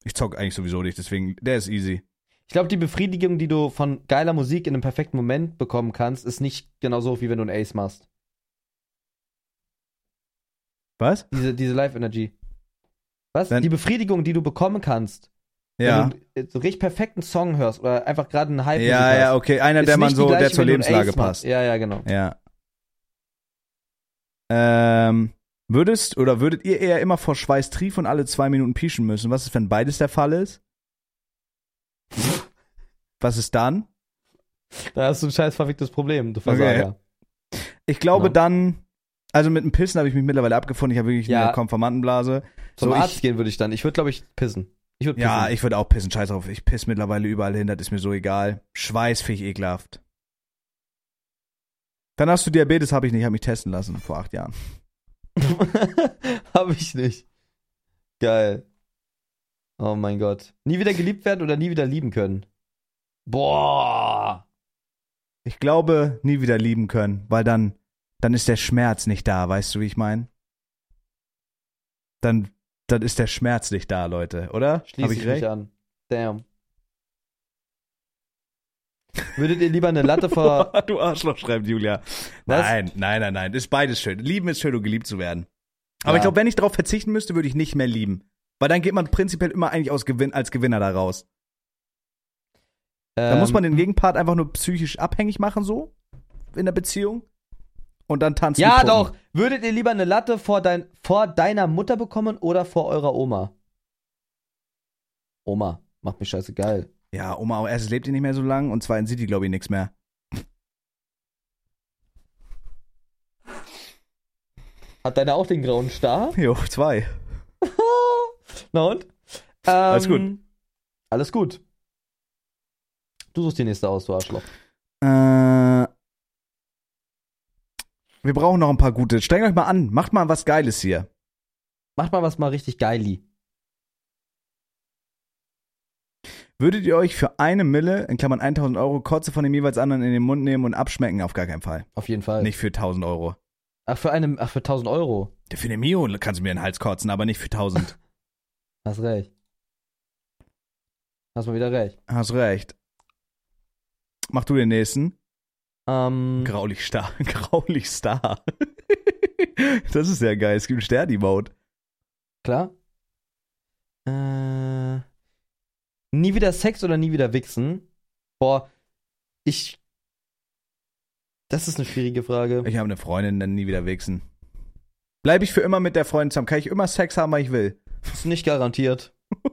Ich zock eigentlich sowieso nicht, deswegen, der ist easy. Ich glaube, die Befriedigung, die du von geiler Musik in einem perfekten Moment bekommen kannst, ist nicht genauso, wie wenn du ein Ace machst. Was? Diese, diese Live-Energy. Was? Wenn- die Befriedigung, die du bekommen kannst, Ja. wenn du so richtig perfekten Song hörst oder einfach gerade einen Hype Ja, ja, okay. Einer, der man so, der zur Lebenslage passt. Ja, ja, genau. Ja. Ähm, würdest oder würdet ihr eher immer vor Schweiß triefen und alle zwei Minuten pieschen müssen? Was ist, wenn beides der Fall ist? Was ist dann? Da hast du ein scheiß verficktes Problem, du Versager. Ich glaube Ja. dann, also mit dem Pissen habe ich mich mittlerweile abgefunden. Ich habe wirklich Ja. eine Konformantenblase. Zum So, Arzt ich- gehen würde ich dann. Ich würde, glaube ich, pissen. Ich würde pissen. Ja, ich würde auch pissen. Scheiß drauf. Ich piss mittlerweile überall hin. Das ist mir so egal. Schweiß finde ich ekelhaft. Dann hast du Diabetes, habe ich nicht. Habe mich testen lassen vor acht Jahren. Hab ich nicht. Geil. Oh mein Gott. Nie wieder geliebt werden oder nie wieder lieben können? Boah. Ich glaube, nie wieder lieben können, weil dann, dann ist der Schmerz nicht da. Weißt du, wie ich meine? Dann, dann ist der Schmerz nicht da, Leute, oder? Schließe ich ich mich recht? an. Damn. Würdet ihr lieber eine Latte vor. du Arschloch, schreibt Julia. Was? Nein, nein, nein, nein. Ist beides schön. Lieben ist schön, um geliebt zu werden. Aber Ja. ich glaube, wenn ich darauf verzichten müsste, würde ich nicht mehr lieben. Weil dann geht man prinzipiell immer eigentlich aus Gewinn, als Gewinner da raus. Da muss man den Gegenpart einfach nur psychisch abhängig machen, so in der Beziehung. Und dann tanzen. Ja, doch. Würdet ihr lieber eine Latte vor, dein, vor deiner Mutter bekommen oder vor eurer Oma? Oma. Macht mich scheißegal. Ja, Oma, aber erstens lebt die nicht mehr so lang und zweitens sieht die, glaube ich, nichts mehr. Hat deine auch den grauen Star? Jo, zwei. Na und? Ähm, Alles gut. Alles gut. Du suchst die nächste aus, du Arschloch. Äh, wir brauchen noch ein paar gute. Strengt euch mal an. Macht mal was Geiles hier. Mach mal was mal richtig geili. Würdet ihr euch für eine Mille, in Klammern 1000 Euro, Kotze von dem jeweils anderen in den Mund nehmen und abschmecken? Auf gar keinen Fall. Auf jeden Fall. Nicht für 1000 Euro. Ach, für eine, ach, für 1000 Euro. Für eine Mio kannst du mir in den Hals kotzen, aber nicht für 1000. Hast recht. Hast mal wieder recht. Hast recht. Mach du den nächsten. Ähm, Graulich Star. Graulich Star. das ist ja geil. Es gibt einen Stern-Emote. klar. Äh, nie wieder Sex oder nie wieder wichsen? Boah, ich. Das ist eine schwierige Frage. Ich habe eine Freundin, dann nie wieder wichsen. Bleib ich für immer mit der Freundin zusammen? Kann ich immer Sex haben, wann ich will? Ist nicht garantiert.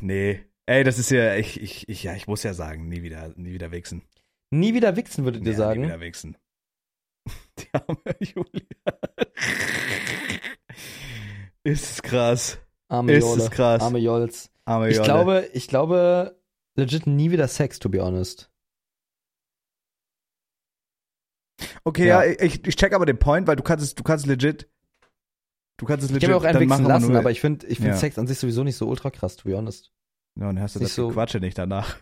nee. Ey, das ist ja, ich, ich, ich, ja, ich muss ja sagen, nie wieder, nie wieder wichsen. Nie wieder wichsen, würdet ihr Ja, sagen? Nie wieder wichsen. Die arme Julia. Ist es krass. Arme Ist Jolle. es krass. Arme Jolz. Arme Ich Jolle. glaube, ich glaube, legit nie wieder Sex, to be honest. Okay, Ja. ja, ich, ich check aber den Point, weil du kannst es, du kannst legit. Du kannst es Ich legit habe mir auch einen machen, lassen, aber ich finde ich find Ja. Sex an sich sowieso nicht so ultra krass, to be honest. Ja, und dann hast du das so- Quatsche nicht danach.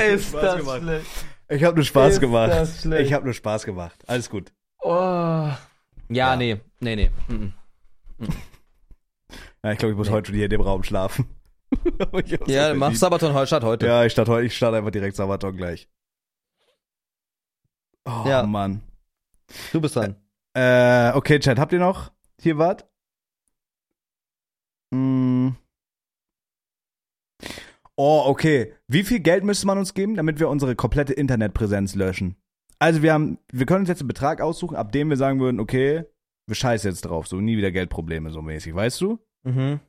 Ich hab nur Spaß gemacht. schlecht. Ich habe nur Spaß Ist gemacht. das schlecht. Ich habe nur Spaß gemacht. Alles gut. Oh. Ja, Ja. nee, nee, nee. Mhm. Ja, ich glaube, ich muss Nee. heute schon hier in dem Raum schlafen. Ja, mach. Sabaton heute statt heute. Ja, ich starte heute, ich starte einfach direkt Sabaton gleich. Oh Ja. Mann. Du bist dran. Äh, okay, Chat, habt ihr noch hier was? Mm. Oh, okay. Wie viel Geld müsste man uns geben, damit wir unsere komplette Internetpräsenz löschen? Also wir haben, wir können uns jetzt einen Betrag aussuchen, ab dem wir sagen würden, okay, wir scheißen jetzt drauf, so nie wieder Geldprobleme so mäßig, weißt du? Mhm.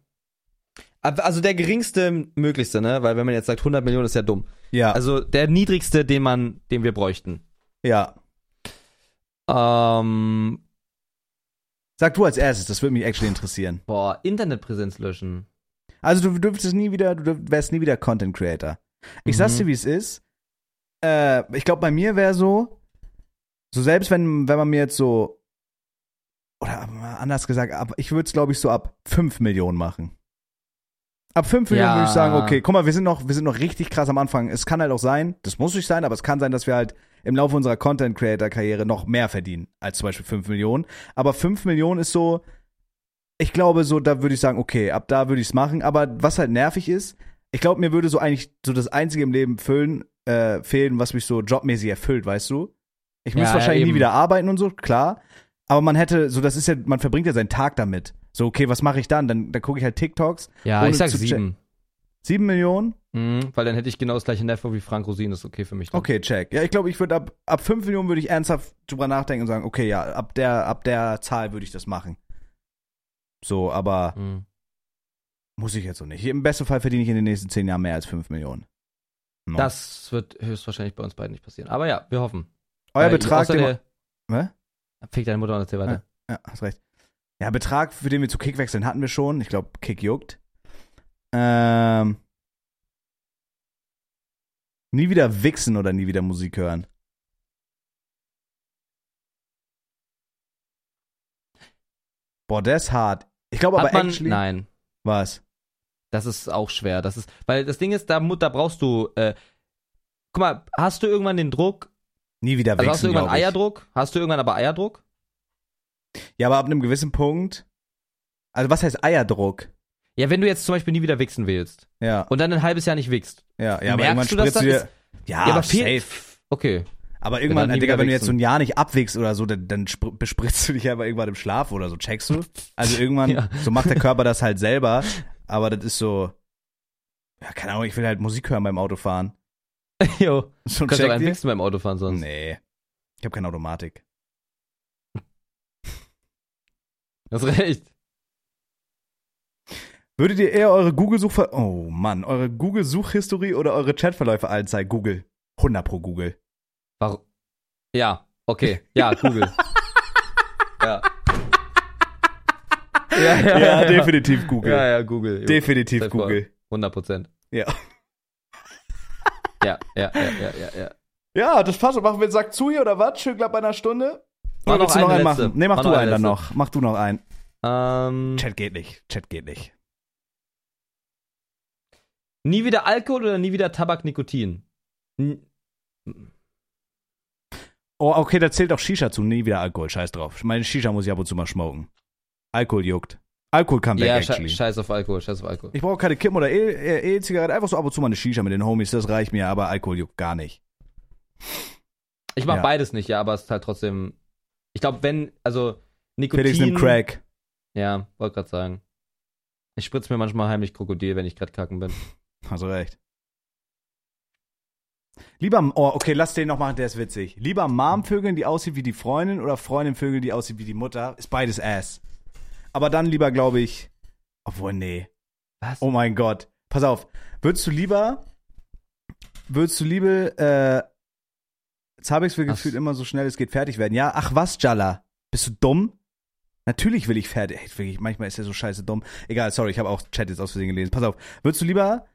Also der geringste möglichste, ne? Weil wenn man jetzt sagt 100 Millionen ist ja dumm. Ja, Also der niedrigste, den man, den wir bräuchten. ja. Ähm, Sag du als erstes, das würde mich actually interessieren. boah, Internetpräsenz löschen. Also du dürftest nie wieder, du dürft- wärst nie wieder Content Creator. Ich Mhm. sag's dir, wie es ist. Äh, ich glaube, bei mir wäre so, so selbst wenn, wenn man mir jetzt so, oder anders gesagt, ab, ich würde es, glaube ich, so ab 5 Millionen machen. Ab 5 Millionen Ja. würde ich sagen, okay, guck mal, wir sind noch, wir sind noch richtig krass am Anfang. Es kann halt auch sein, das muss nicht sein, aber es kann sein, dass wir halt im Laufe unserer Content Creator Karriere noch mehr verdienen als zum Beispiel 5 Millionen. Aber 5 Millionen ist so, ich glaube so, da würde ich sagen, okay, ab da würde ich es machen. Aber was halt nervig ist, ich glaube, mir würde so eigentlich so das Einzige im Leben füllen, äh, fehlen, was mich so jobmäßig erfüllt, weißt du? Ich Ja, müsste wahrscheinlich nie eben. wieder arbeiten und so, klar. Aber man hätte, so das ist ja, man verbringt ja seinen Tag damit. So, okay, was mache ich dann? Dann, dann gucke ich halt TikToks. Ja, ich sag sieben. Sieben Millionen? Mhm, weil dann hätte ich genau das gleiche Netto wie Frank Rosin, ist okay für mich. Dann. Okay, check. Ja, ich glaube, ich würde ab, ab fünf Millionen würde ich ernsthaft drüber nachdenken und sagen, okay, ja, ab der, ab der Zahl würde ich das machen. So, aber Mhm. muss ich jetzt so nicht. Im besten Fall verdiene ich in den nächsten zehn Jahren mehr als fünf Millionen. No. Das wird höchstwahrscheinlich bei uns beiden nicht passieren. Aber ja, wir hoffen. Euer Weil Betrag, der, Hä? Fick deine Mutter und erzähl weiter. Ja, hast recht. Ja, Betrag, für den wir zu Kick wechseln, hatten wir schon. Ich glaube, Kick juckt. Ähm. Nie wieder wichsen oder nie wieder Musik hören. Boah, das ist hart. Ich glaube aber man, actually. nein, Was? das ist auch schwer. Das ist, weil das Ding ist, da, da brauchst du, äh, guck mal, hast du irgendwann den Druck, Nie wieder also hast du irgendwann. Eierdruck? Hast du irgendwann aber Eierdruck? Ja, aber ab einem gewissen Punkt. Also, was heißt Eierdruck? Ja, wenn du jetzt zum Beispiel nie wieder wichsen willst Ja, und dann ein halbes Jahr nicht wichst. ja, ja, aber merkst irgendwann du, dass das dir. Ja, ja, aber safe. Okay. Aber irgendwann, nie Digga, wenn du jetzt so ein Jahr nicht abwichst oder so, dann, dann spr- bespritzt du dich aber irgendwann im Schlaf oder so, checkst du? Also irgendwann, Ja. so macht der Körper das halt selber, aber das ist so, ja, keine Ahnung, ich will halt Musik hören beim Autofahren. Jo. So Du kannst aber einen beim Autofahren sonst. Nee. Ich habe keine Automatik. Du hast recht. Würdet ihr eher eure Google-Suchver... Oh Mann, eure Google-Suchhistorie oder eure Chatverläufe anzeigen? Google. 100 pro Google. Warum? Ja, okay. Ja, Google. ja. Ja, ja, Ja, definitiv Google. Ja, ja, Google. Definitiv. Google. 100 Prozent. Ja. Ja, ja, ja, ja, ja, ja. Ja, das passt. Machen wir einen Sack zu hier oder was? Schön glatt bei einer Stunde? Mach Oder noch du noch eine einen letzte. machen? Nee, mach, Mach du einen eine dann noch. Mach du noch einen. Ähm, Chat geht nicht. Chat geht nicht. nie wieder Alkohol oder nie wieder Tabak, Nikotin? N Oh, okay, da zählt auch Shisha zu. Nie wieder Alkohol. Scheiß drauf. Meine Shisha muss ich ab und zu mal schmoken. Alkohol juckt. Alkohol kann weg, ja, actually. sche scheiß auf Alkohol, scheiß auf Alkohol. Ich brauche keine Kippen oder E-Zigarette. Einfach so ab und zu mal eine Shisha mit den Homies. Das reicht mir. Aber Alkohol juckt gar nicht. Ich mach Ja. beides nicht, ja, aber es ist halt trotzdem. Ich glaube, wenn, also Nikotin. Felix nimmt Crack. Ja, wollte gerade sagen. Ich spritze mir manchmal heimlich Krokodil, wenn ich gerade kacken bin. Hast du recht. Lieber, oh, okay, lass den noch machen, der ist witzig. Lieber Mom-Vögeln, die aussieht wie die Freundin oder Freundin-Vögeln, die aussieht wie die Mutter. Ist beides Ass. Aber dann lieber, glaube ich, obwohl, nee. Was? Oh mein Gott. Pass auf. Würdest du lieber, würdest du lieber, äh, jetzt habe ich will Was? gefühlt immer so schnell es geht fertig werden. Ja, ach was, Jalla? Bist du dumm? Natürlich will ich fertig. Ey, wirklich, manchmal ist er so scheiße dumm. Egal, sorry, ich habe auch Chat jetzt aus Versehen gelesen. Pass auf. Würdest du lieber,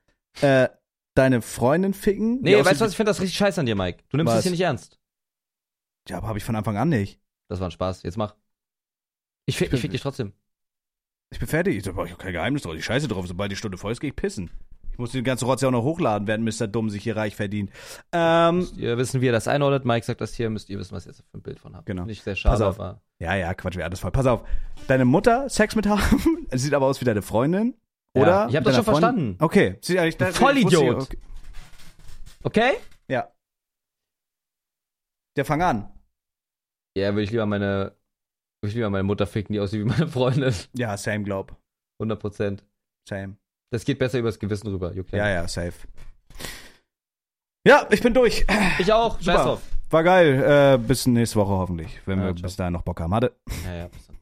äh, deine Freundin ficken? Nee, weißt du was? Ich finde das richtig scheiße an dir, Mike. Du nimmst Was? das hier nicht ernst. Ja, aber habe ich von Anfang an nicht. Das war ein Spaß. Jetzt mach. Ich fick, ich fick dich trotzdem. Ich bin fertig. Ich habe kein Geheimnis drauf. Ich scheiße drauf. Sobald die Stunde voll ist, gehe ich pissen. Ich muss den ganzen Rotz ja auch noch hochladen, während Mr. Dumm sich hier reich verdient. Ähm, Müsst ihr wissen, wie ihr das einordnet. Mike sagt das hier, müsst ihr wissen, was ihr jetzt für ein Bild von habt. Genau. Nicht sehr schade, aber. Ja, ja, Quatsch, wäre alles voll. Pass auf. Deine Mutter Sex mit haben, sieht aber aus wie deine Freundin. Oder? Ja, ich hab mit das schon Freundin- verstanden. Okay. Sie, ich, Du ich Vollidiot. okay. Okay? Ja. Der fang an. Ja, würde ich lieber meine. Würde ich lieber meine Mutter ficken, die aussieht wie meine Freundin. Ja, same, glaub. 100 Prozent. Same. Das geht besser übers Gewissen rüber. Ja, ja, safe. Ja, ich bin durch. Ich auch. Scheiß Super. drauf. War geil. Äh, bis nächste Woche hoffentlich, wenn Ja, wir ciao. bis dahin noch Bock haben. Hatte. Ja, ja, bis dann.